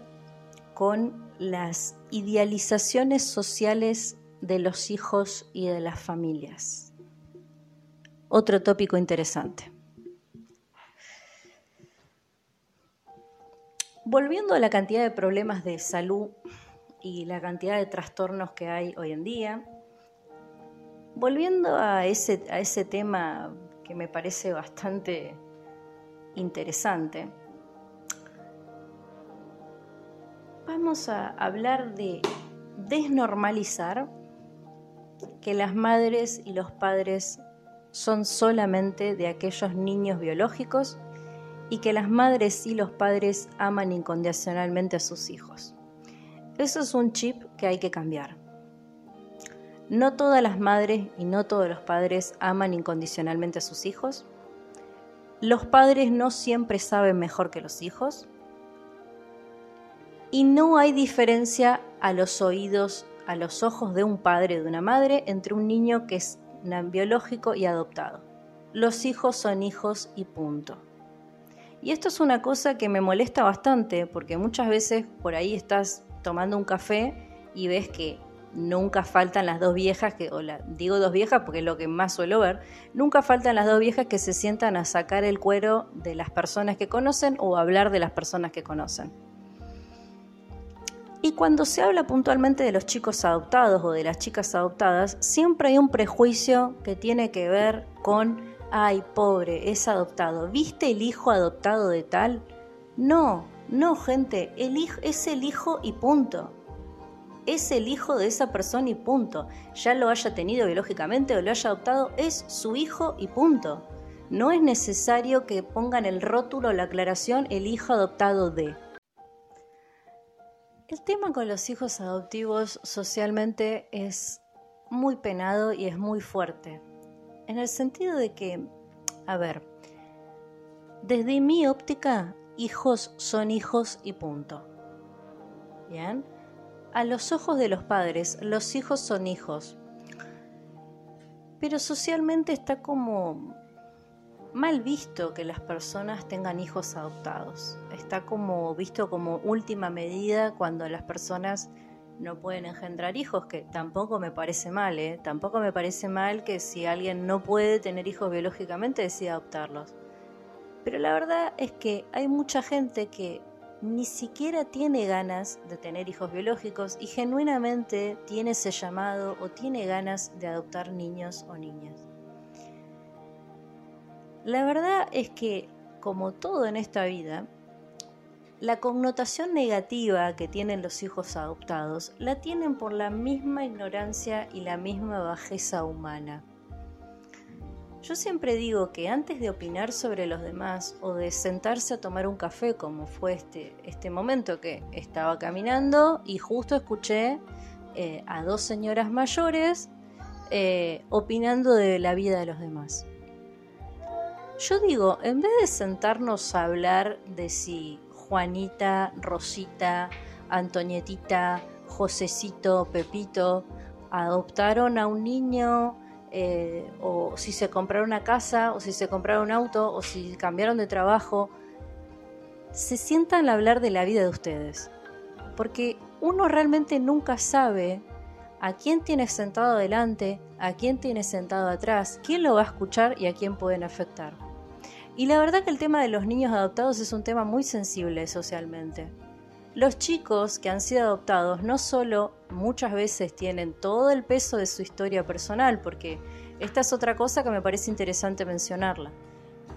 con las idealizaciones sociales de los hijos y de las familias otro tópico interesante. Volviendo a la cantidad de problemas de salud y la cantidad de trastornos que hay hoy en día, volviendo a ese, a ese tema que me parece bastante interesante, vamos a hablar de desnormalizar que las madres y los padres son solamente de aquellos niños biológicos y que las madres y los padres aman incondicionalmente a sus hijos. Eso es un chip que hay que cambiar. No todas las madres y no todos los padres aman incondicionalmente a sus hijos. Los padres no siempre saben mejor que los hijos. Y no hay diferencia a los oídos, a los ojos de un padre de una madre entre un niño que es biológico y adoptado. Los hijos son hijos y punto. Y esto es una cosa que me molesta bastante porque muchas veces por ahí estás tomando un café y ves que nunca faltan las dos viejas, que, o digo dos viejas porque es lo que más suelo ver, nunca faltan las dos viejas que se sientan a sacar el cuero de las personas que conocen o hablar de las personas que conocen. Y cuando se habla puntualmente de los chicos adoptados o de las chicas adoptadas, siempre hay un prejuicio que tiene que ver con, ay, pobre, es adoptado. ¿Viste el hijo adoptado de tal? No, no, gente, el hijo, es el hijo y punto. Es el hijo de esa persona y punto. Ya lo haya tenido biológicamente o lo haya adoptado, es su hijo y punto. No es necesario que pongan el rótulo la aclaración el hijo adoptado de. El tema con los hijos adoptivos socialmente es muy penado y es muy fuerte, en el sentido de que, a ver, desde mi óptica, hijos son hijos y punto. ¿Bien? A los ojos de los padres, los hijos son hijos. Pero socialmente está como mal visto que las personas tengan hijos adoptados. Está como visto como última medida cuando las personas no pueden engendrar hijos, que tampoco me parece mal, ¿eh? Tampoco me parece mal que si alguien no puede tener hijos biológicamente decida adoptarlos. Pero la verdad es que hay mucha gente que ni siquiera tiene ganas de tener hijos biológicos y genuinamente tiene ese llamado o tiene ganas de adoptar niños o niñas. La verdad es que, como todo en esta vida, la connotación negativa que tienen los hijos adoptados la tienen por la misma ignorancia y la misma bajeza humana. Yo siempre digo que antes de opinar sobre los demás o de sentarse a tomar un café como fue este, este momento que estaba caminando y justo escuché eh, a dos señoras mayores eh, opinando de la vida de los demás. Yo digo, en vez de sentarnos a hablar de si Juanita, Rosita, Antonietita, Josecito, Pepito adoptaron a un niño, eh, o si se compraron una casa, o si se compraron un auto, o si cambiaron de trabajo, se sientan a hablar de la vida de ustedes. Porque uno realmente nunca sabe a quién tiene sentado adelante, a quién tiene sentado atrás, quién lo va a escuchar y a quién pueden afectar. Y la verdad que el tema de los niños adoptados es un tema muy sensible socialmente. Los chicos que han sido adoptados no solo muchas veces tienen todo el peso de su historia personal, porque esta es otra cosa que me parece interesante mencionarla.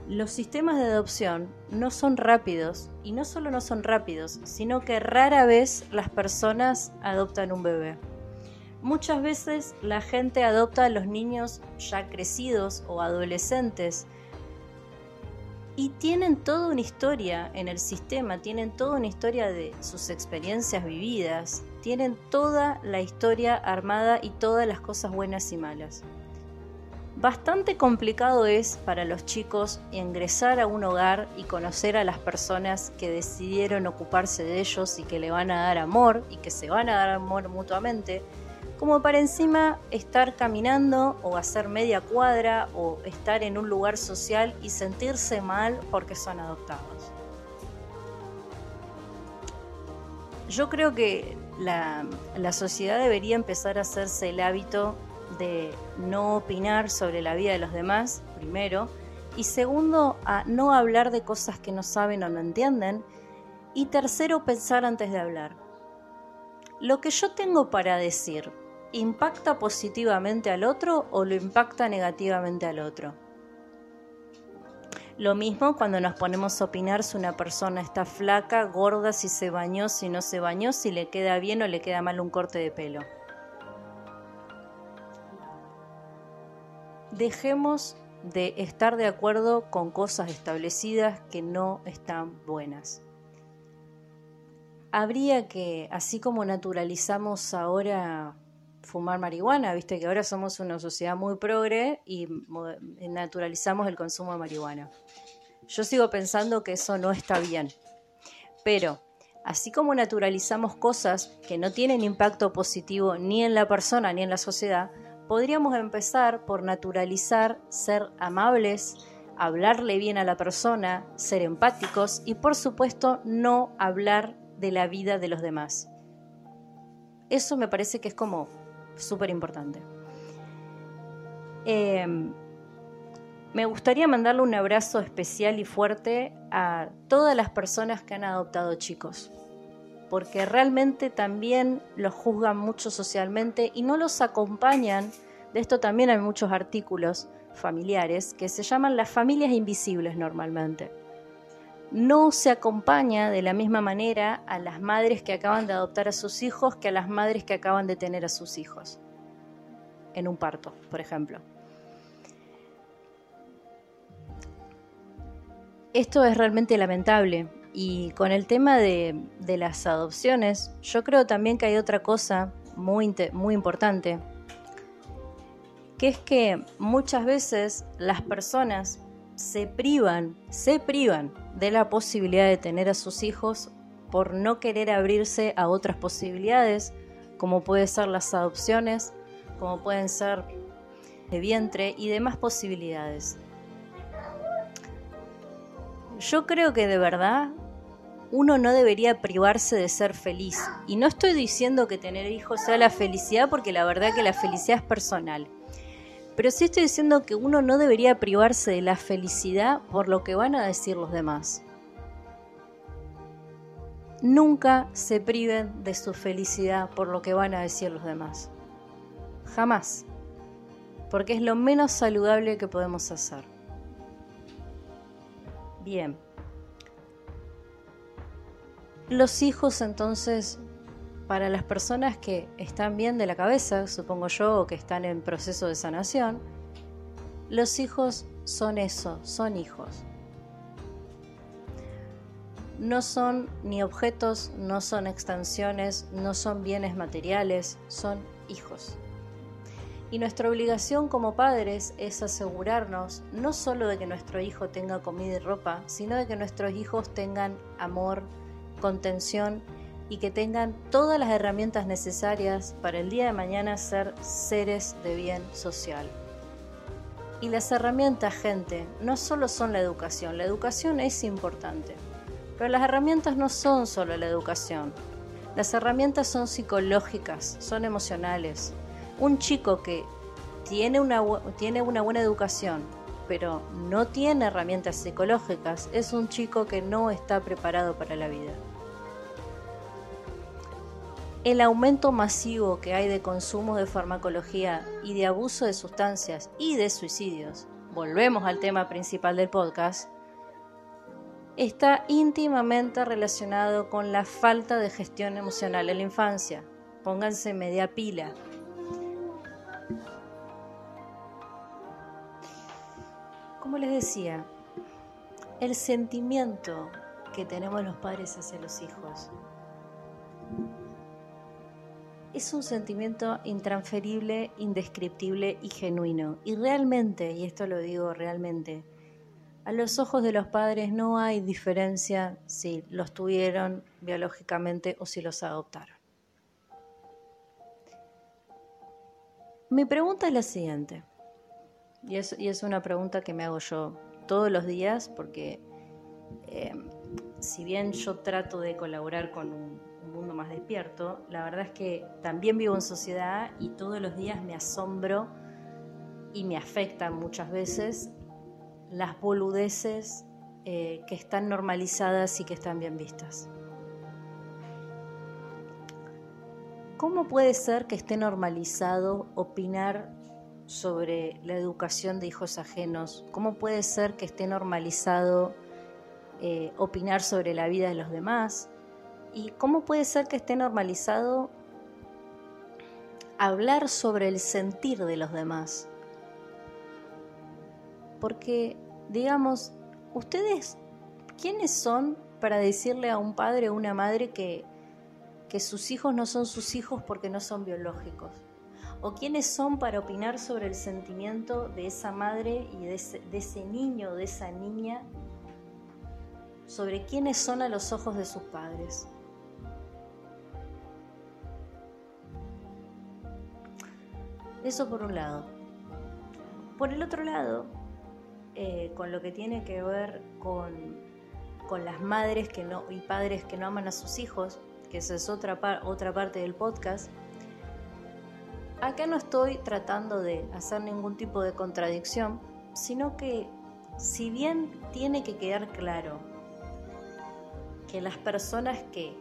Los sistemas de adopción no son rápidos y no solo no son rápidos, sino que rara vez las personas adoptan un bebé. Muchas veces la gente adopta a los niños ya crecidos o adolescentes y tienen toda una historia en el sistema, tienen toda una historia de sus experiencias vividas, tienen toda la historia armada y todas las cosas buenas y malas. Bastante complicado es para los chicos ingresar a un hogar y conocer a las personas que decidieron ocuparse de ellos y que le van a dar amor y que se van a dar amor mutuamente, como para encima estar caminando o hacer media cuadra o estar en un lugar social y sentirse mal porque son adoptados. Yo creo que la, sociedad debería empezar a hacerse el hábito de no opinar sobre la vida de los demás, primero, y segundo, a no hablar de cosas que no saben o no entienden, y tercero, pensar antes de hablar. Lo que yo tengo para decir, ¿impacta positivamente al otro o lo impacta negativamente al otro? Lo mismo cuando nos ponemos a opinar si una persona está flaca, gorda, si se bañó, si no se bañó, si le queda bien o le queda mal un corte de pelo. dejemos de estar de acuerdo con cosas establecidas que no están buenas. Habría que, así como naturalizamos ahora fumar marihuana, viste que ahora somos una sociedad muy progre y naturalizamos el consumo de marihuana. Yo sigo pensando que eso no está bien. Pero, así como naturalizamos cosas que no tienen impacto positivo ni en la persona ni en la sociedad, podríamos empezar por naturalizar ser amables, hablarle bien a la persona, ser empáticos y por supuesto no hablar de la vida de los demás. Eso me parece que es como súper importante. Em, me gustaría mandarle un abrazo especial y fuerte a todas las personas que han adoptado chicos, porque realmente también los juzgan mucho socialmente y no los acompañan. De esto también hay muchos artículos familiares que se llaman las familias invisibles normalmente. No se acompaña de la misma manera a las madres que acaban de adoptar a sus hijos que a las madres que acaban de tener a sus hijos en un parto, por ejemplo. Esto es realmente lamentable y con el tema de, las adopciones, yo creo también que hay otra cosa muy, muy importante, que es que muchas veces las personas se privan, se privan de la posibilidad de tener a sus hijos por no querer abrirse a otras posibilidades, como pueden ser las adopciones, como pueden ser de vientre y demás posibilidades. Yo creo que de verdad uno no debería privarse de ser feliz. Y no estoy diciendo que tener hijos sea la felicidad, porque la verdad que la felicidad es personal. Pero sí estoy diciendo que uno no debería privarse de la felicidad por lo que van a decir los demás. Nunca se priven de su felicidad por lo que van a decir los demás. Jamás. Porque es lo menos saludable que podemos hacer. Bien. Los hijos entonces, para las personas que están bien de la cabeza, supongo yo, o que están en proceso de sanación, los hijos son eso, son hijos. No son ni objetos, no son extensiones, no son bienes materiales, son hijos. Y nuestra obligación como padres es asegurarnos no solo de que nuestro hijo tenga comida y ropa, sino de que nuestros hijos tengan amor, contención y que tengan todas las herramientas necesarias para el día de mañana ser seres de bien social. Y las herramientas, gente, no solo son la educación, la educación es importante, pero las herramientas no son solo la educación, las herramientas son psicológicas, son emocionales. Un chico que tiene una, tiene una buena educación, pero no tiene herramientas psicológicas, es un chico que no está preparado para la vida. El aumento masivo que hay de consumo de farmacología y de abuso de sustancias y de suicidios, volvemos al tema principal del podcast, está íntimamente relacionado con la falta de gestión emocional en la infancia. Pónganse media pila. Como les decía, el sentimiento que tenemos los padres hacia los hijos es un sentimiento intransferible, indescriptible y genuino. Y realmente, y esto lo digo realmente, a los ojos de los padres no hay diferencia si los tuvieron biológicamente o si los adoptaron. Mi pregunta es la siguiente, y es, una pregunta que me hago yo todos los días porque eh, si bien yo trato de colaborar con un, un mundo más despierto, la verdad es que también vivo en sociedad y todos los días me asombro y me afectan muchas veces las boludeces eh, que están normalizadas y que están bien vistas. ¿Cómo puede ser que esté normalizado opinar sobre la educación de hijos ajenos? ¿Cómo puede ser que esté normalizado eh, opinar sobre la vida de los demás? ¿Y cómo puede ser que esté normalizado hablar sobre el sentir de los demás? Porque, digamos, ustedes, ¿quiénes son para decirle a un padre o una madre que, que sus hijos no son sus hijos porque no son biológicos? ¿O quiénes son para opinar sobre el sentimiento de esa madre y de ese, de ese niño o de esa niña? Sobre quiénes son a los ojos de sus padres. Eso por un lado. Por el otro lado, eh, con lo que tiene que ver con, con, las madres que no, y padres que no aman a sus hijos, que esa es otra, otra parte del podcast, acá no estoy tratando de hacer ningún tipo de contradicción, sino que si bien tiene que quedar claro que las personas que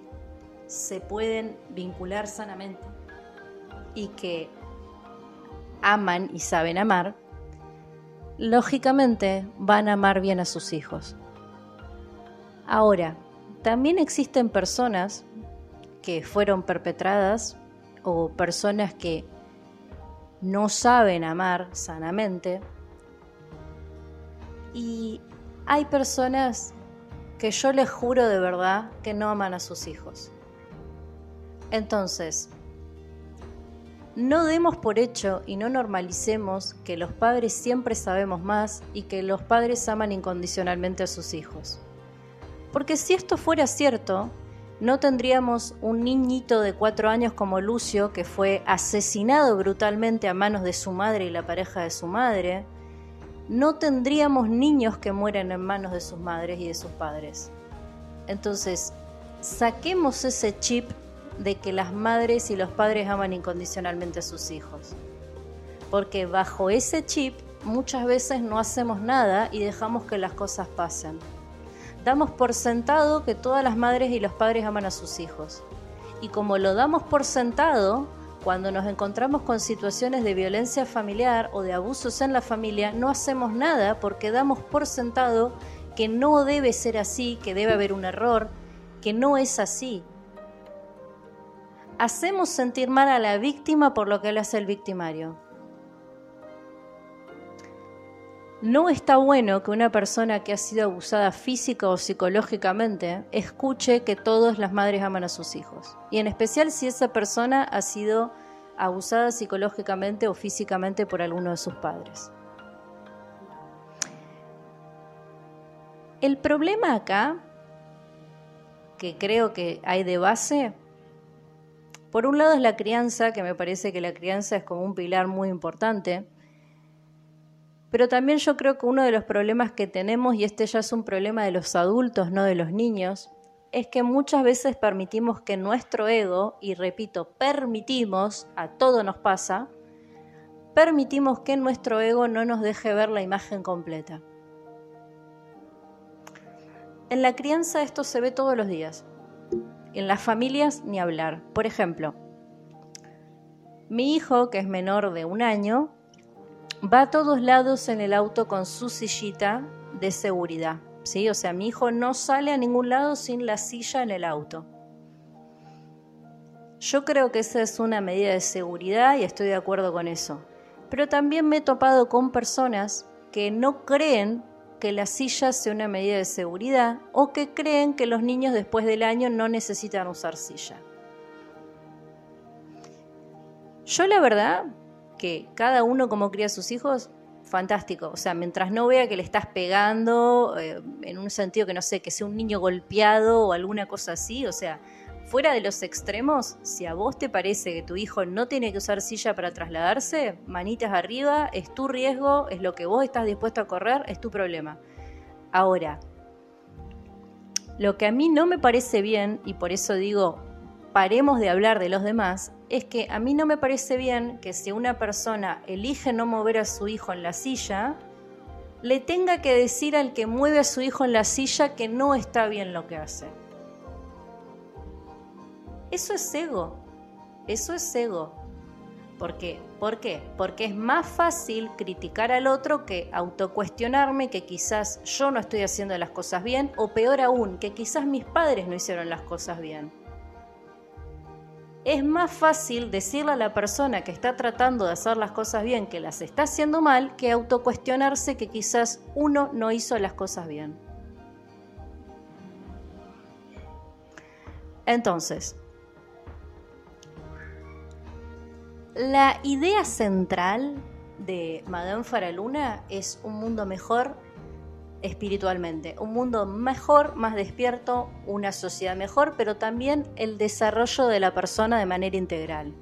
se pueden vincular sanamente y que aman y saben amar, lógicamente van a amar bien a sus hijos. Ahora, también existen personas que fueron perpetradas o personas que no saben amar sanamente y hay personas que yo les juro de verdad que no aman a sus hijos. Entonces, no demos por hecho y no normalicemos que los padres siempre sabemos más y que los padres aman incondicionalmente a sus hijos. Porque si esto fuera cierto, no tendríamos un niñito de cuatro años como Lucio que fue asesinado brutalmente a manos de su madre y la pareja de su madre. No tendríamos niños que mueren en manos de sus madres y de sus padres. Entonces, saquemos ese chip de que las madres y los padres aman incondicionalmente a sus hijos. Porque bajo ese chip muchas veces no hacemos nada y dejamos que las cosas pasen. Damos por sentado que todas las madres y los padres aman a sus hijos. Y como lo damos por sentado, cuando nos encontramos con situaciones de violencia familiar o de abusos en la familia, no hacemos nada porque damos por sentado que no debe ser así, que debe haber un error, que no es así hacemos sentir mal a la víctima por lo que le hace el victimario. No está bueno que una persona que ha sido abusada física o psicológicamente escuche que todas las madres aman a sus hijos. Y en especial si esa persona ha sido abusada psicológicamente o físicamente por alguno de sus padres. El problema acá, que creo que hay de base, por un lado es la crianza, que me parece que la crianza es como un pilar muy importante, pero también yo creo que uno de los problemas que tenemos, y este ya es un problema de los adultos, no de los niños, es que muchas veces permitimos que nuestro ego, y repito, permitimos, a todo nos pasa, permitimos que nuestro ego no nos deje ver la imagen completa. En la crianza esto se ve todos los días En las familias ni hablar. Por ejemplo, mi hijo, que es menor de un año, va a todos lados en el auto con su sillita de seguridad. ¿sí? O sea, mi hijo no sale a ningún lado sin la silla en el auto. Yo creo que esa es una medida de seguridad y estoy de acuerdo con eso. Pero también me he topado con personas que no creen que la silla sea una medida de seguridad o que creen que los niños después del año no necesitan usar silla. Yo la verdad que cada uno como cría a sus hijos, fantástico. O sea, mientras no vea que le estás pegando, eh, en un sentido que no sé, que sea un niño golpeado o alguna cosa así, o sea, fuera de los extremos, si a vos te parece que tu hijo no tiene que usar silla para trasladarse, manitas arriba, es tu riesgo, es lo que vos estás dispuesto a correr, es tu problema. Ahora, lo que a mí no me parece bien, y por eso digo, paremos de hablar de los demás, es que a mí no me parece bien que si una persona elige no mover a su hijo en la silla, le tenga que decir al que mueve a su hijo en la silla que no está bien lo que hace. Eso es ego. Eso es ego. ¿Por qué? ¿Por qué? Porque es más fácil criticar al otro que autocuestionarme que quizás yo no estoy haciendo las cosas bien o peor aún, que quizás mis padres no hicieron las cosas bien es más fácil decirle a la persona que está tratando de hacer las cosas bien que las está haciendo mal que autocuestionarse que quizás uno no hizo las cosas bien. Entonces, la idea central de Madame Faraluna es un mundo mejor espiritualmente, un mundo mejor, más despierto, una sociedad mejor, pero también el desarrollo de la persona de manera integral.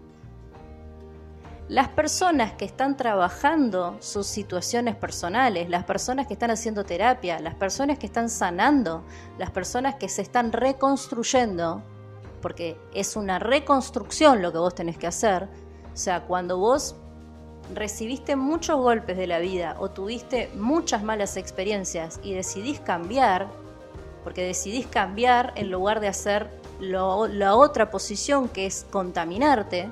Las personas que están trabajando sus situaciones personales, las personas que están haciendo terapia, las personas que están sanando, las personas que se están reconstruyendo, porque es una reconstrucción lo que vos tenés que hacer, o sea, cuando vos recibiste muchos golpes de la vida o tuviste muchas malas experiencias y decidís cambiar, porque decidís cambiar en lugar de hacer la otra posición que es contaminarte,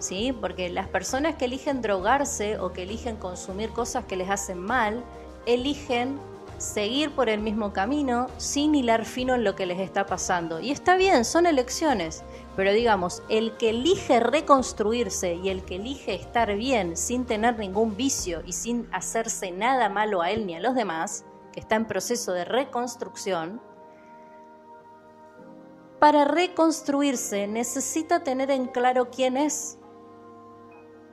¿sí? Porque las personas que eligen drogarse o que eligen consumir cosas que les hacen mal, eligen seguir por el mismo camino sin hilar fino en lo que les está pasando. Y está bien, son elecciones, pero digamos, el que elige reconstruirse y el que elige estar bien sin tener ningún vicio y sin hacerse nada malo a él ni a los demás, que está en proceso de reconstrucción, para reconstruirse necesita tener en claro quién es.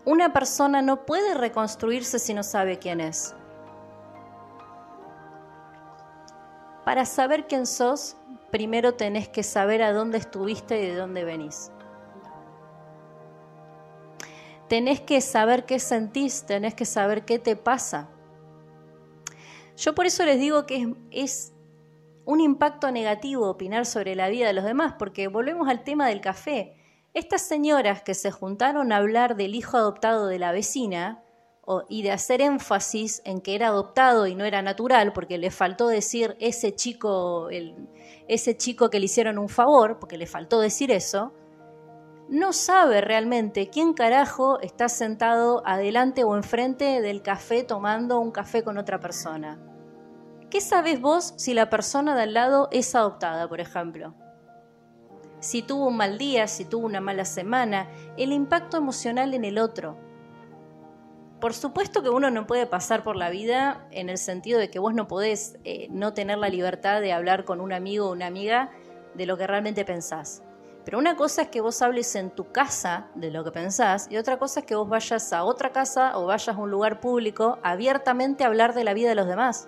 Una persona no puede reconstruirse si no sabe quién es. Para saber quién sos, primero tenés que saber a dónde estuviste y de dónde venís. Tenés que saber qué sentís, tenés que saber qué te pasa. Yo por eso les digo que es, un impacto negativo opinar sobre la vida de los demás, porque volvemos al tema del café. Estas señoras que se juntaron a hablar del hijo adoptado de la vecina, y de hacer énfasis en que era adoptado y no era natural, porque le faltó decir ese chico, ese chico que le hicieron un favor, porque le faltó decir eso, no sabe realmente quién carajo está sentado adelante o enfrente del café tomando un café con otra persona. ¿Qué sabes vos si la persona de al lado es adoptada, por ejemplo? Si tuvo un mal día, si tuvo una mala semana, el impacto emocional en el otro por supuesto que uno no puede pasar por la vida en el sentido de que vos no podés eh, no tener la libertad de hablar con un amigo o una amiga de lo que realmente pensás. Pero una cosa es que vos hables en tu casa de lo que pensás y otra cosa es que vos vayas a otra casa o vayas a un lugar público abiertamente a hablar de la vida de los demás.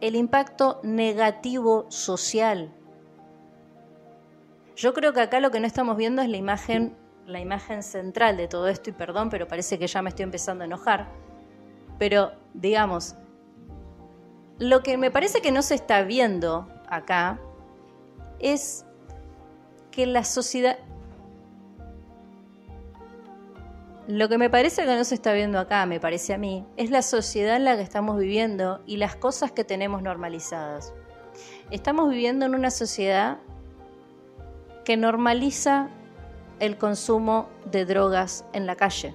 El impacto negativo social yo creo que acá lo que no estamos viendo es la imagen, la imagen central de todo esto, y perdón, pero parece que ya me estoy empezando a enojar. Pero, digamos, lo que me parece que no se está viendo acá es que la sociedad... Lo que me parece que no se está viendo acá, me parece a mí, es la sociedad en la que estamos viviendo y las cosas que tenemos normalizadas. Estamos viviendo en una sociedad que normaliza el consumo de drogas en la calle.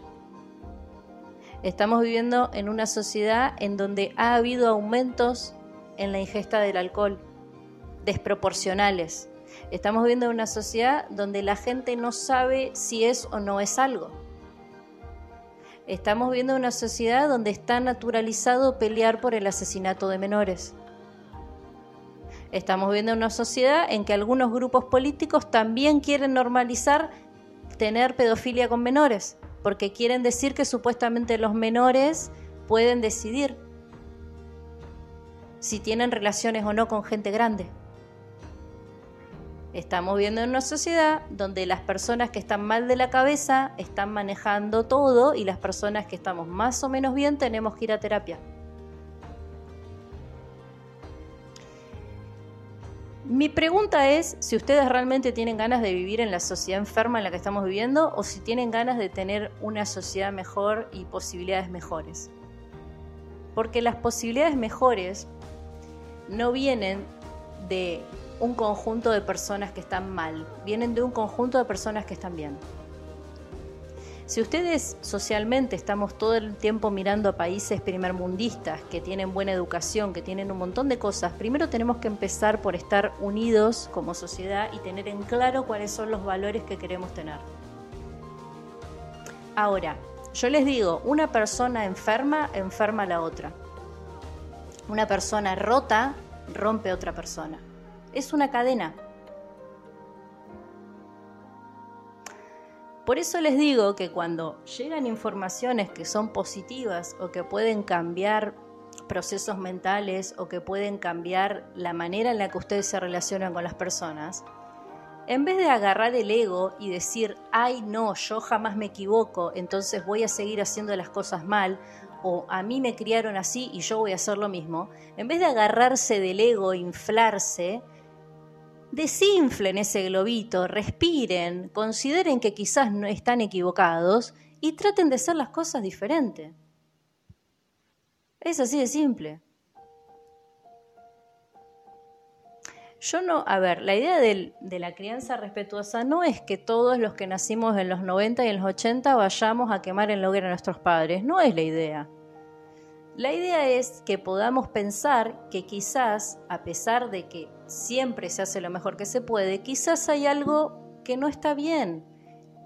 Estamos viviendo en una sociedad en donde ha habido aumentos en la ingesta del alcohol, desproporcionales. Estamos viviendo en una sociedad donde la gente no sabe si es o no es algo. Estamos viviendo una sociedad donde está naturalizado pelear por el asesinato de menores. Estamos viendo una sociedad en que algunos grupos políticos también quieren normalizar tener pedofilia con menores, porque quieren decir que supuestamente los menores pueden decidir si tienen relaciones o no con gente grande. Estamos viendo en una sociedad donde las personas que están mal de la cabeza están manejando todo y las personas que estamos más o menos bien tenemos que ir a terapia. Mi pregunta es si ustedes realmente tienen ganas de vivir en la sociedad enferma en la que estamos viviendo o si tienen ganas de tener una sociedad mejor y posibilidades mejores. Porque las posibilidades mejores no vienen de un conjunto de personas que están mal, vienen de un conjunto de personas que están bien. Si ustedes socialmente estamos todo el tiempo mirando a países primermundistas que tienen buena educación, que tienen un montón de cosas, primero tenemos que empezar por estar unidos como sociedad y tener en claro cuáles son los valores que queremos tener. Ahora, yo les digo, una persona enferma enferma a la otra. Una persona rota rompe a otra persona. Es una cadena. Por eso les digo que cuando llegan informaciones que son positivas o que pueden cambiar procesos mentales o que pueden cambiar la manera en la que ustedes se relacionan con las personas, en vez de agarrar el ego y decir, ay no, yo jamás me equivoco, entonces voy a seguir haciendo las cosas mal, o a mí me criaron así y yo voy a hacer lo mismo, en vez de agarrarse del ego, inflarse, desinflen ese globito, respiren, consideren que quizás no están equivocados y traten de hacer las cosas diferentes. Es así de simple. Yo no, a ver, la idea de, la crianza respetuosa no es que todos los que nacimos en los 90 y en los 80 vayamos a quemar en la a nuestros padres, no es la idea. La idea es que podamos pensar que quizás, a pesar de que siempre se hace lo mejor que se puede, quizás hay algo que no está bien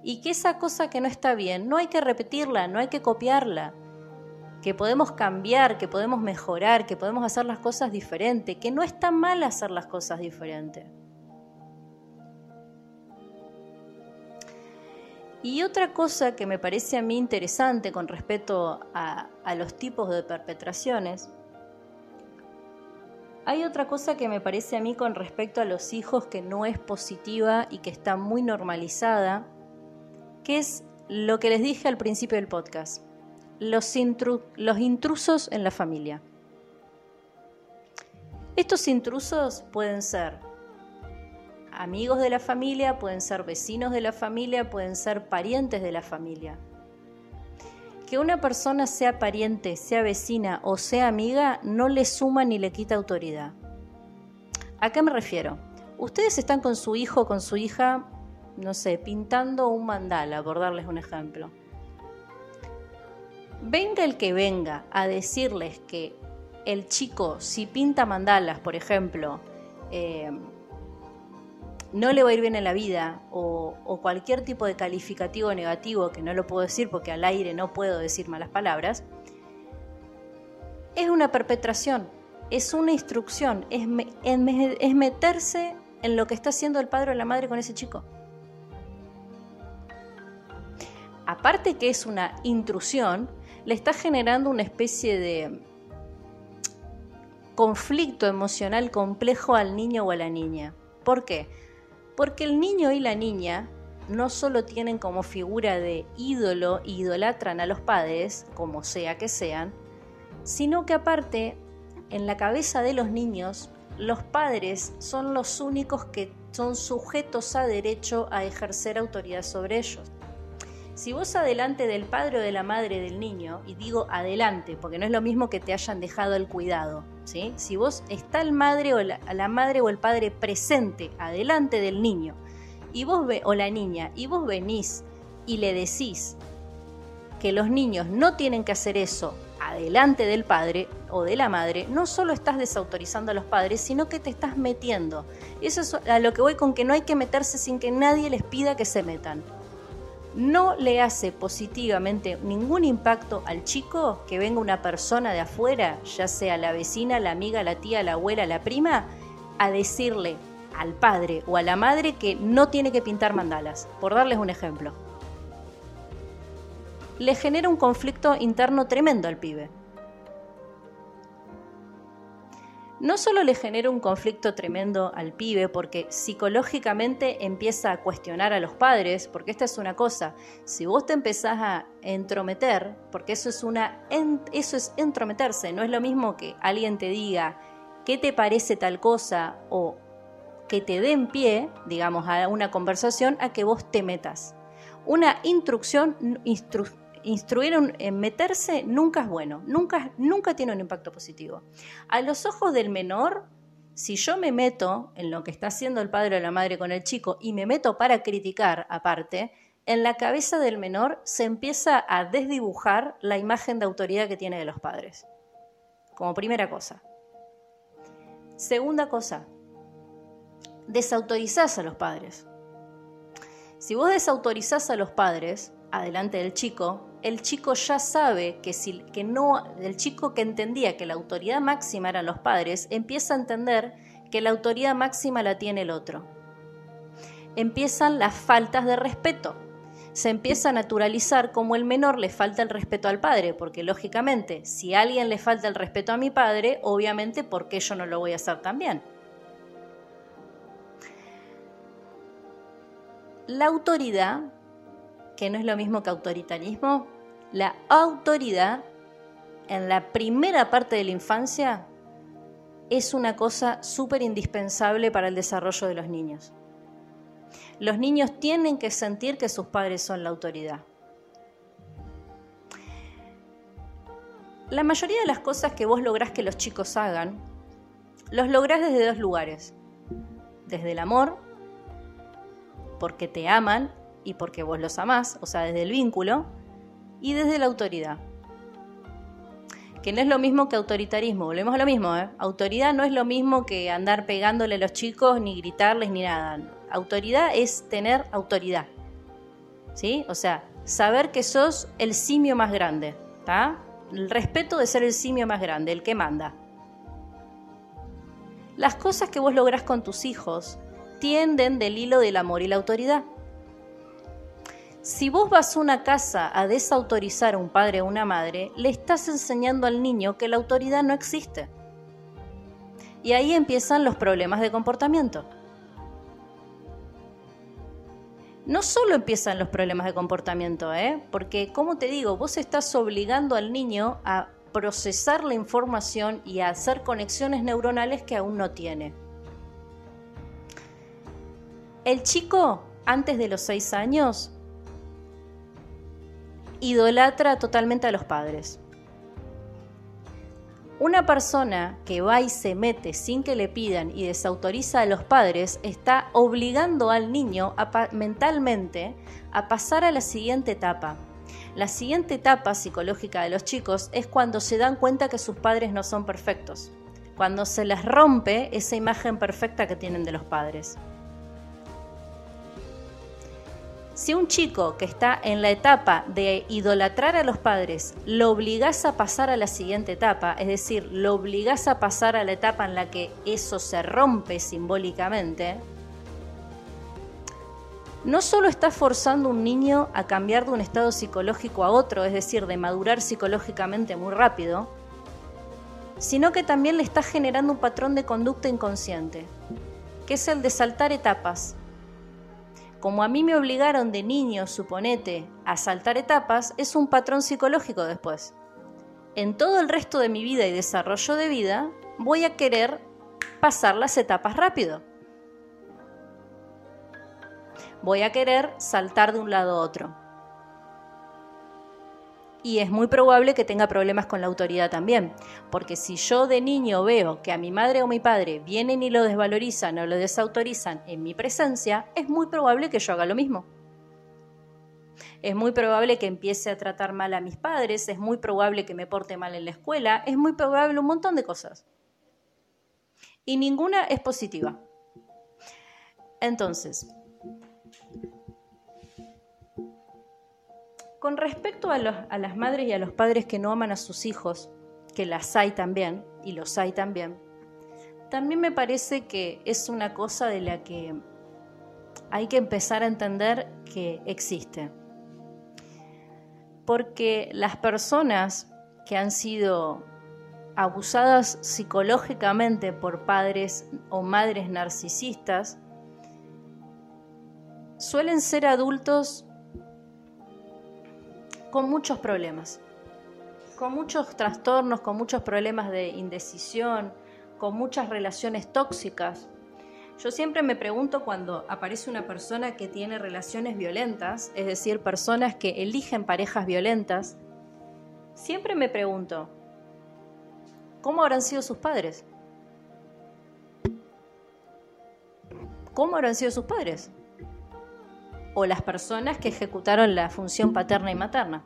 y que esa cosa que no está bien no hay que repetirla, no hay que copiarla, que podemos cambiar, que podemos mejorar, que podemos hacer las cosas diferentes, que no está mal hacer las cosas diferentes. Y otra cosa que me parece a mí interesante con respecto a, los tipos de perpetraciones, hay otra cosa que me parece a mí con respecto a los hijos que no es positiva y que está muy normalizada, que es lo que les dije al principio del podcast, los, intrusos en la familia. Estos intrusos pueden ser amigos de la familia, pueden ser vecinos de la familia, pueden ser parientes de la familia. Que una persona sea pariente, sea vecina o sea amiga no le suma ni le quita autoridad. ¿A qué me refiero? Ustedes están con su hijo o con su hija, no sé, pintando un mandala, por darles un ejemplo. Venga el que venga a decirles que el chico, si pinta mandalas, por ejemplo, eh, no le va a ir bien en la vida o, cualquier tipo de calificativo negativo, que no lo puedo decir porque al aire no puedo decir malas palabras, es una perpetración, es una instrucción, es, es meterse en lo que está haciendo el padre o la madre con ese chico. Aparte que es una intrusión, le está generando una especie de conflicto emocional complejo al niño o a la niña. ¿Por qué? Porque el niño y la niña no solo tienen como figura de ídolo e idolatran a los padres, como sea que sean, sino que aparte, en la cabeza de los niños, los padres son los únicos que son sujetos a derecho a ejercer autoridad sobre ellos. Si vos adelante del padre o de la madre del niño, y digo adelante, porque no es lo mismo que te hayan dejado el cuidado, ¿sí? Si vos está el madre o la, la madre o el padre presente adelante del niño, y vos ve, o la niña, y vos venís y le decís que los niños no tienen que hacer eso adelante del padre o de la madre, no solo estás desautorizando a los padres, sino que te estás metiendo. Eso es a lo que voy con que no hay que meterse sin que nadie les pida que se metan. No le hace positivamente ningún impacto al chico que venga una persona de afuera, ya sea la vecina, la amiga, la tía, la abuela, la prima, a decirle al padre o a la madre que no tiene que pintar mandalas, por darles un ejemplo le genera un conflicto interno tremendo al pibe. No solo le genera un conflicto tremendo al pibe porque psicológicamente empieza a cuestionar a los padres, porque esta es una cosa, si vos te empezás a entrometer, porque eso es una eso es entrometerse, no es lo mismo que alguien te diga qué te parece tal cosa o que te den pie, digamos, a una conversación a que vos te metas. Una instrucción, instruir en meterse nunca es bueno, nunca, nunca tiene un impacto positivo. A los ojos del menor, si yo me meto en lo que está haciendo el padre o la madre con el chico y me meto para criticar aparte, en la cabeza del menor se empieza a desdibujar la imagen de autoridad que tiene de los padres. Como primera cosa. Segunda cosa, desautorizás a los padres. Si vos desautorizás a los padres, adelante del chico, el chico ya sabe que si no el chico que entendía que la autoridad máxima eran los padres empieza a entender que la autoridad máxima la tiene el otro. Empiezan las faltas de respeto. Se empieza a naturalizar como el menor le falta el respeto al padre, porque lógicamente, si a alguien le falta el respeto a mi padre, obviamente, ¿por qué yo no lo voy a hacer también? La autoridad que no es lo mismo que autoritarismo, la autoridad en la primera parte de la infancia es una cosa súper indispensable para el desarrollo de los niños. Los niños tienen que sentir que sus padres son la autoridad. La mayoría de las cosas que vos lográs que los chicos hagan, los lográs desde dos lugares. Desde el amor, porque te aman y porque vos los amás, o sea, desde el vínculo, y desde la autoridad. Que no es lo mismo que autoritarismo, volvemos a lo mismo, ¿eh? Autoridad no es lo mismo que andar pegándole a los chicos, ni gritarles, ni nada. Autoridad es tener autoridad. ¿Sí? O sea, saber que sos el simio más grande, ¿está? El respeto de ser el simio más grande, el que manda. Las cosas que vos lográs con tus hijos tienden del hilo del amor y la autoridad. Si vos vas a una casa a desautorizar a un padre o una madre, le estás enseñando al niño que la autoridad no existe. Y ahí empiezan los problemas de comportamiento. No solo empiezan los problemas de comportamiento, ¿eh? porque, como te digo, vos estás obligando al niño a procesar la información y a hacer conexiones neuronales que aún no tiene. El chico, antes de los seis años, idolatra totalmente a los padres. Una persona que va y se mete sin que le pidan y desautoriza a los padres está obligando al niño mentalmente a pasar a la siguiente etapa. La siguiente etapa psicológica de los chicos es cuando se dan cuenta que sus padres no son perfectos, cuando se les rompe esa imagen perfecta que tienen de los padres. Si un chico que está en la etapa de idolatrar a los padres lo obligas a pasar a la siguiente etapa, es decir, lo obligas a pasar a la etapa en la que eso se rompe simbólicamente, no solo está forzando a un niño a cambiar de un estado psicológico a otro, es decir, de madurar psicológicamente muy rápido, sino que también le está generando un patrón de conducta inconsciente, que es el de saltar etapas, como a mí me obligaron de niño, suponete, a saltar etapas, es un patrón psicológico después. En todo el resto de mi vida y desarrollo de vida, voy a querer pasar las etapas rápido. Voy a querer saltar de un lado a otro. Y es muy probable que tenga problemas con la autoridad también, porque si yo de niño veo que a mi madre o mi padre vienen y lo desvalorizan o lo desautorizan en mi presencia, es muy probable que yo haga lo mismo. Es muy probable que empiece a tratar mal a mis padres, es muy probable que me porte mal en la escuela, es muy probable un montón de cosas. Y ninguna es positiva. Entonces, Con respecto a, las madres y a los padres que no aman a sus hijos, que las hay también, y los hay también, también me parece que es una cosa de la que hay que empezar a entender que existe. Porque las personas que han sido abusadas psicológicamente por padres o madres narcisistas suelen ser adultos con muchos problemas, con muchos trastornos, con muchos problemas de indecisión, con muchas relaciones tóxicas. Yo siempre me pregunto cuando aparece una persona que tiene relaciones violentas, es decir, personas que eligen parejas violentas, siempre me pregunto, ¿cómo habrán sido sus padres? ¿Cómo habrán sido sus padres? O las personas que ejecutaron la función paterna y materna.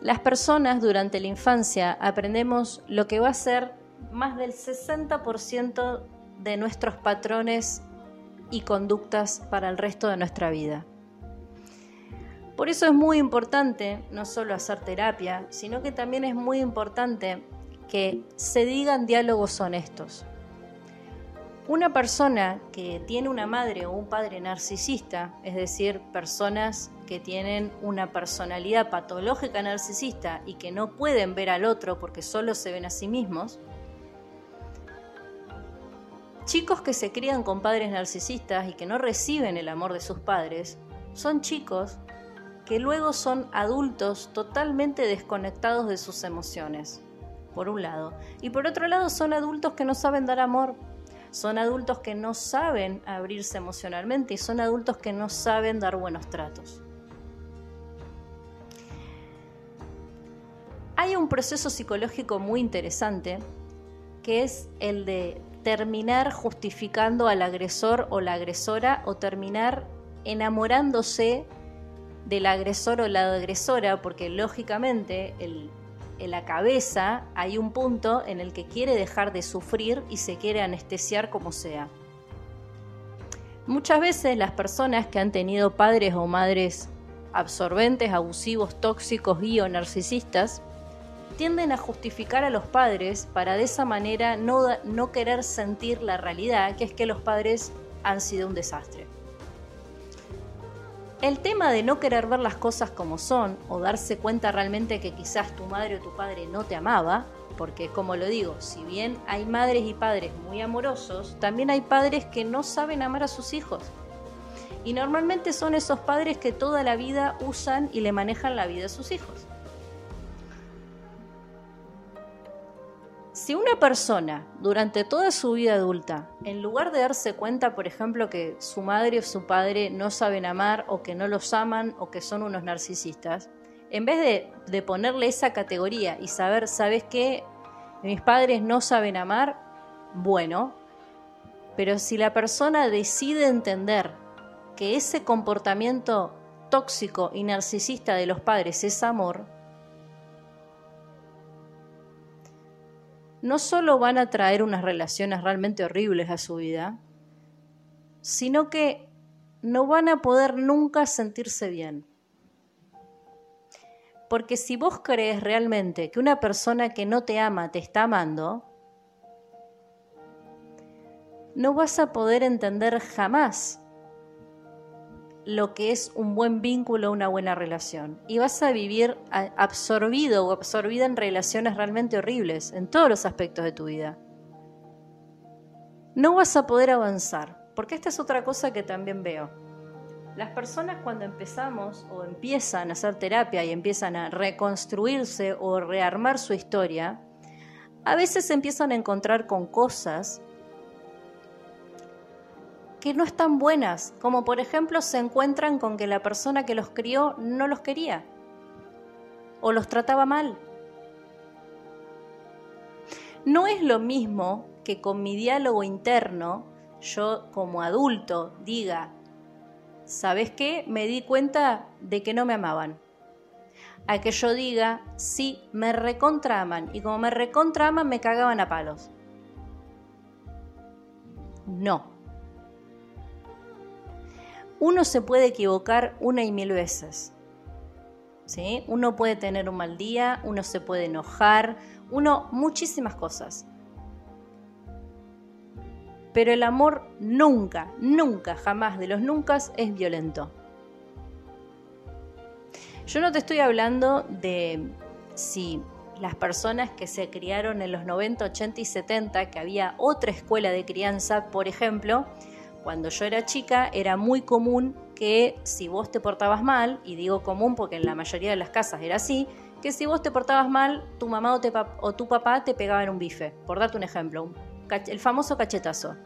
Las personas durante la infancia aprendemos lo que va a ser más del 60% de nuestros patrones y conductas para el resto de nuestra vida. Por eso es muy importante no solo hacer terapia, sino que también es muy importante que se digan diálogos honestos. Una persona que tiene una madre o un padre narcisista, es decir, personas que tienen una personalidad patológica narcisista y que no pueden ver al otro porque solo se ven a sí mismos, chicos que se crían con padres narcisistas y que no reciben el amor de sus padres, son chicos que luego son adultos totalmente desconectados de sus emociones, por un lado, y por otro lado son adultos que no saben dar amor son adultos que no saben abrirse emocionalmente y son adultos que no saben dar buenos tratos. Hay un proceso psicológico muy interesante que es el de terminar justificando al agresor o la agresora o terminar enamorándose del agresor o la agresora, porque lógicamente el en la cabeza hay un punto en el que quiere dejar de sufrir y se quiere anestesiar como sea. Muchas veces las personas que han tenido padres o madres absorbentes, abusivos, tóxicos y o narcisistas tienden a justificar a los padres para de esa manera no, no querer sentir la realidad, que es que los padres han sido un desastre. El tema de no querer ver las cosas como son o darse cuenta realmente que quizás tu madre o tu padre no te amaba, porque como lo digo, si bien hay madres y padres muy amorosos, también hay padres que no saben amar a sus hijos. Y normalmente son esos padres que toda la vida usan y le manejan la vida a sus hijos. Si una persona durante toda su vida adulta, en lugar de darse cuenta, por ejemplo, que su madre o su padre no saben amar o que no los aman o que son unos narcisistas, en vez de, ponerle esa categoría y saber, ¿sabes qué? Mis padres no saben amar, bueno, pero si la persona decide entender que ese comportamiento tóxico y narcisista de los padres es amor, no solo van a traer unas relaciones realmente horribles a su vida, sino que no van a poder nunca sentirse bien. Porque si vos crees realmente que una persona que no te ama te está amando, no vas a poder entender jamás lo que es un buen vínculo, una buena relación. Y vas a vivir absorbido o absorbida en relaciones realmente horribles, en todos los aspectos de tu vida. No vas a poder avanzar, porque esta es otra cosa que también veo. Las personas cuando empezamos o empiezan a hacer terapia y empiezan a reconstruirse o rearmar su historia, a veces empiezan a encontrar con cosas que no están buenas, como por ejemplo se encuentran con que la persona que los crió no los quería o los trataba mal. No es lo mismo que con mi diálogo interno yo como adulto diga, ¿sabes qué? Me di cuenta de que no me amaban. A que yo diga, sí, me recontraman y como me recontraman me cagaban a palos. No. Uno se puede equivocar una y mil veces. ¿Sí? Uno puede tener un mal día, uno se puede enojar, uno muchísimas cosas. Pero el amor nunca, nunca, jamás de los nunca es violento. Yo no te estoy hablando de si las personas que se criaron en los 90, 80 y 70, que había otra escuela de crianza, por ejemplo, cuando yo era chica era muy común que si vos te portabas mal, y digo común porque en la mayoría de las casas era así, que si vos te portabas mal, tu mamá o, tu papá te pegaban un bife, por darte un ejemplo, el famoso cachetazo.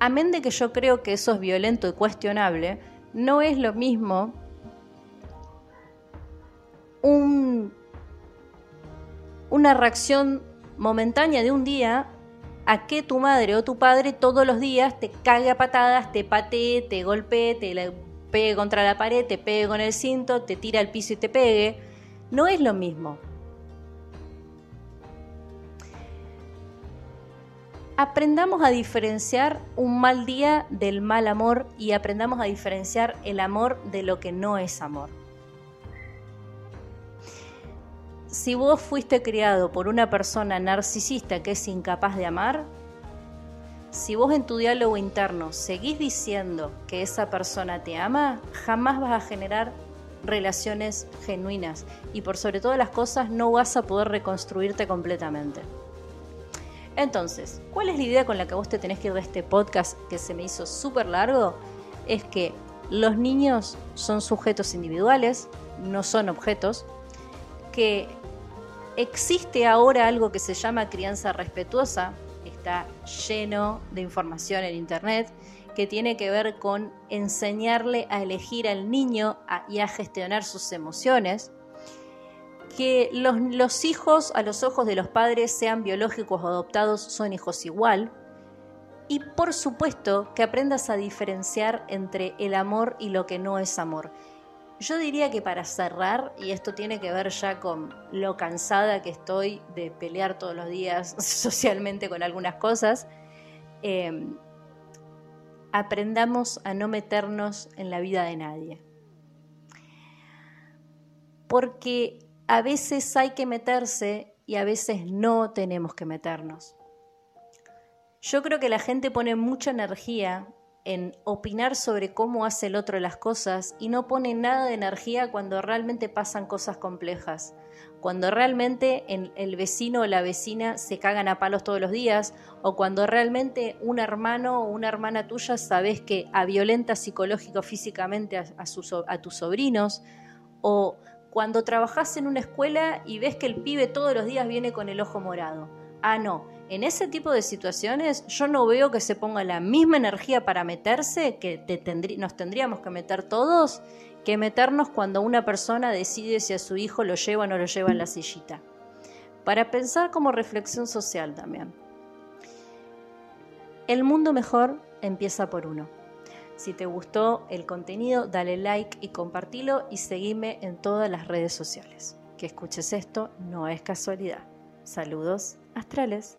Amén de que yo creo que eso es violento y cuestionable, no es lo mismo un, una reacción momentánea de un día a que tu madre o tu padre todos los días te cague a patadas, te patee, te golpee, te pegue contra la pared, te pegue con el cinto, te tira al piso y te pegue. No es lo mismo. Aprendamos a diferenciar un mal día del mal amor y aprendamos a diferenciar el amor de lo que no es amor. Si vos fuiste criado por una persona narcisista que es incapaz de amar, si vos en tu diálogo interno seguís diciendo que esa persona te ama, jamás vas a generar relaciones genuinas y por sobre todas las cosas no vas a poder reconstruirte completamente. Entonces, ¿cuál es la idea con la que vos te tenés que ir de este podcast que se me hizo súper largo? Es que los niños son sujetos individuales, no son objetos, que Existe ahora algo que se llama crianza respetuosa, está lleno de información en Internet, que tiene que ver con enseñarle a elegir al niño y a gestionar sus emociones, que los, hijos a los ojos de los padres, sean biológicos o adoptados, son hijos igual, y por supuesto que aprendas a diferenciar entre el amor y lo que no es amor. Yo diría que para cerrar, y esto tiene que ver ya con lo cansada que estoy de pelear todos los días <laughs> socialmente con algunas cosas, em, aprendamos a no meternos en la vida de nadie. Porque a veces hay que meterse y a veces no tenemos que meternos. Yo creo que la gente pone mucha energía en opinar sobre cómo hace el otro las cosas y no pone nada de energía cuando realmente pasan cosas complejas. Cuando realmente el vecino o la vecina se cagan a palos todos los días, o cuando realmente un hermano o una hermana tuya sabes que violenta psicológico físicamente a, a tus sobrinos, o cuando trabajas en una escuela y ves que el pibe todos los días viene con el ojo morado. Ah, no, en ese tipo de situaciones yo no veo que se ponga la misma energía para meterse que nos tendríamos que meter todos que meternos cuando una persona decide si a su hijo lo lleva o no lo lleva en la sillita. Para pensar como reflexión social también. El mundo mejor empieza por uno. Si te gustó el contenido, dale like y compartilo y seguime en todas las redes sociales. Que escuches esto no es casualidad. Saludos astrales.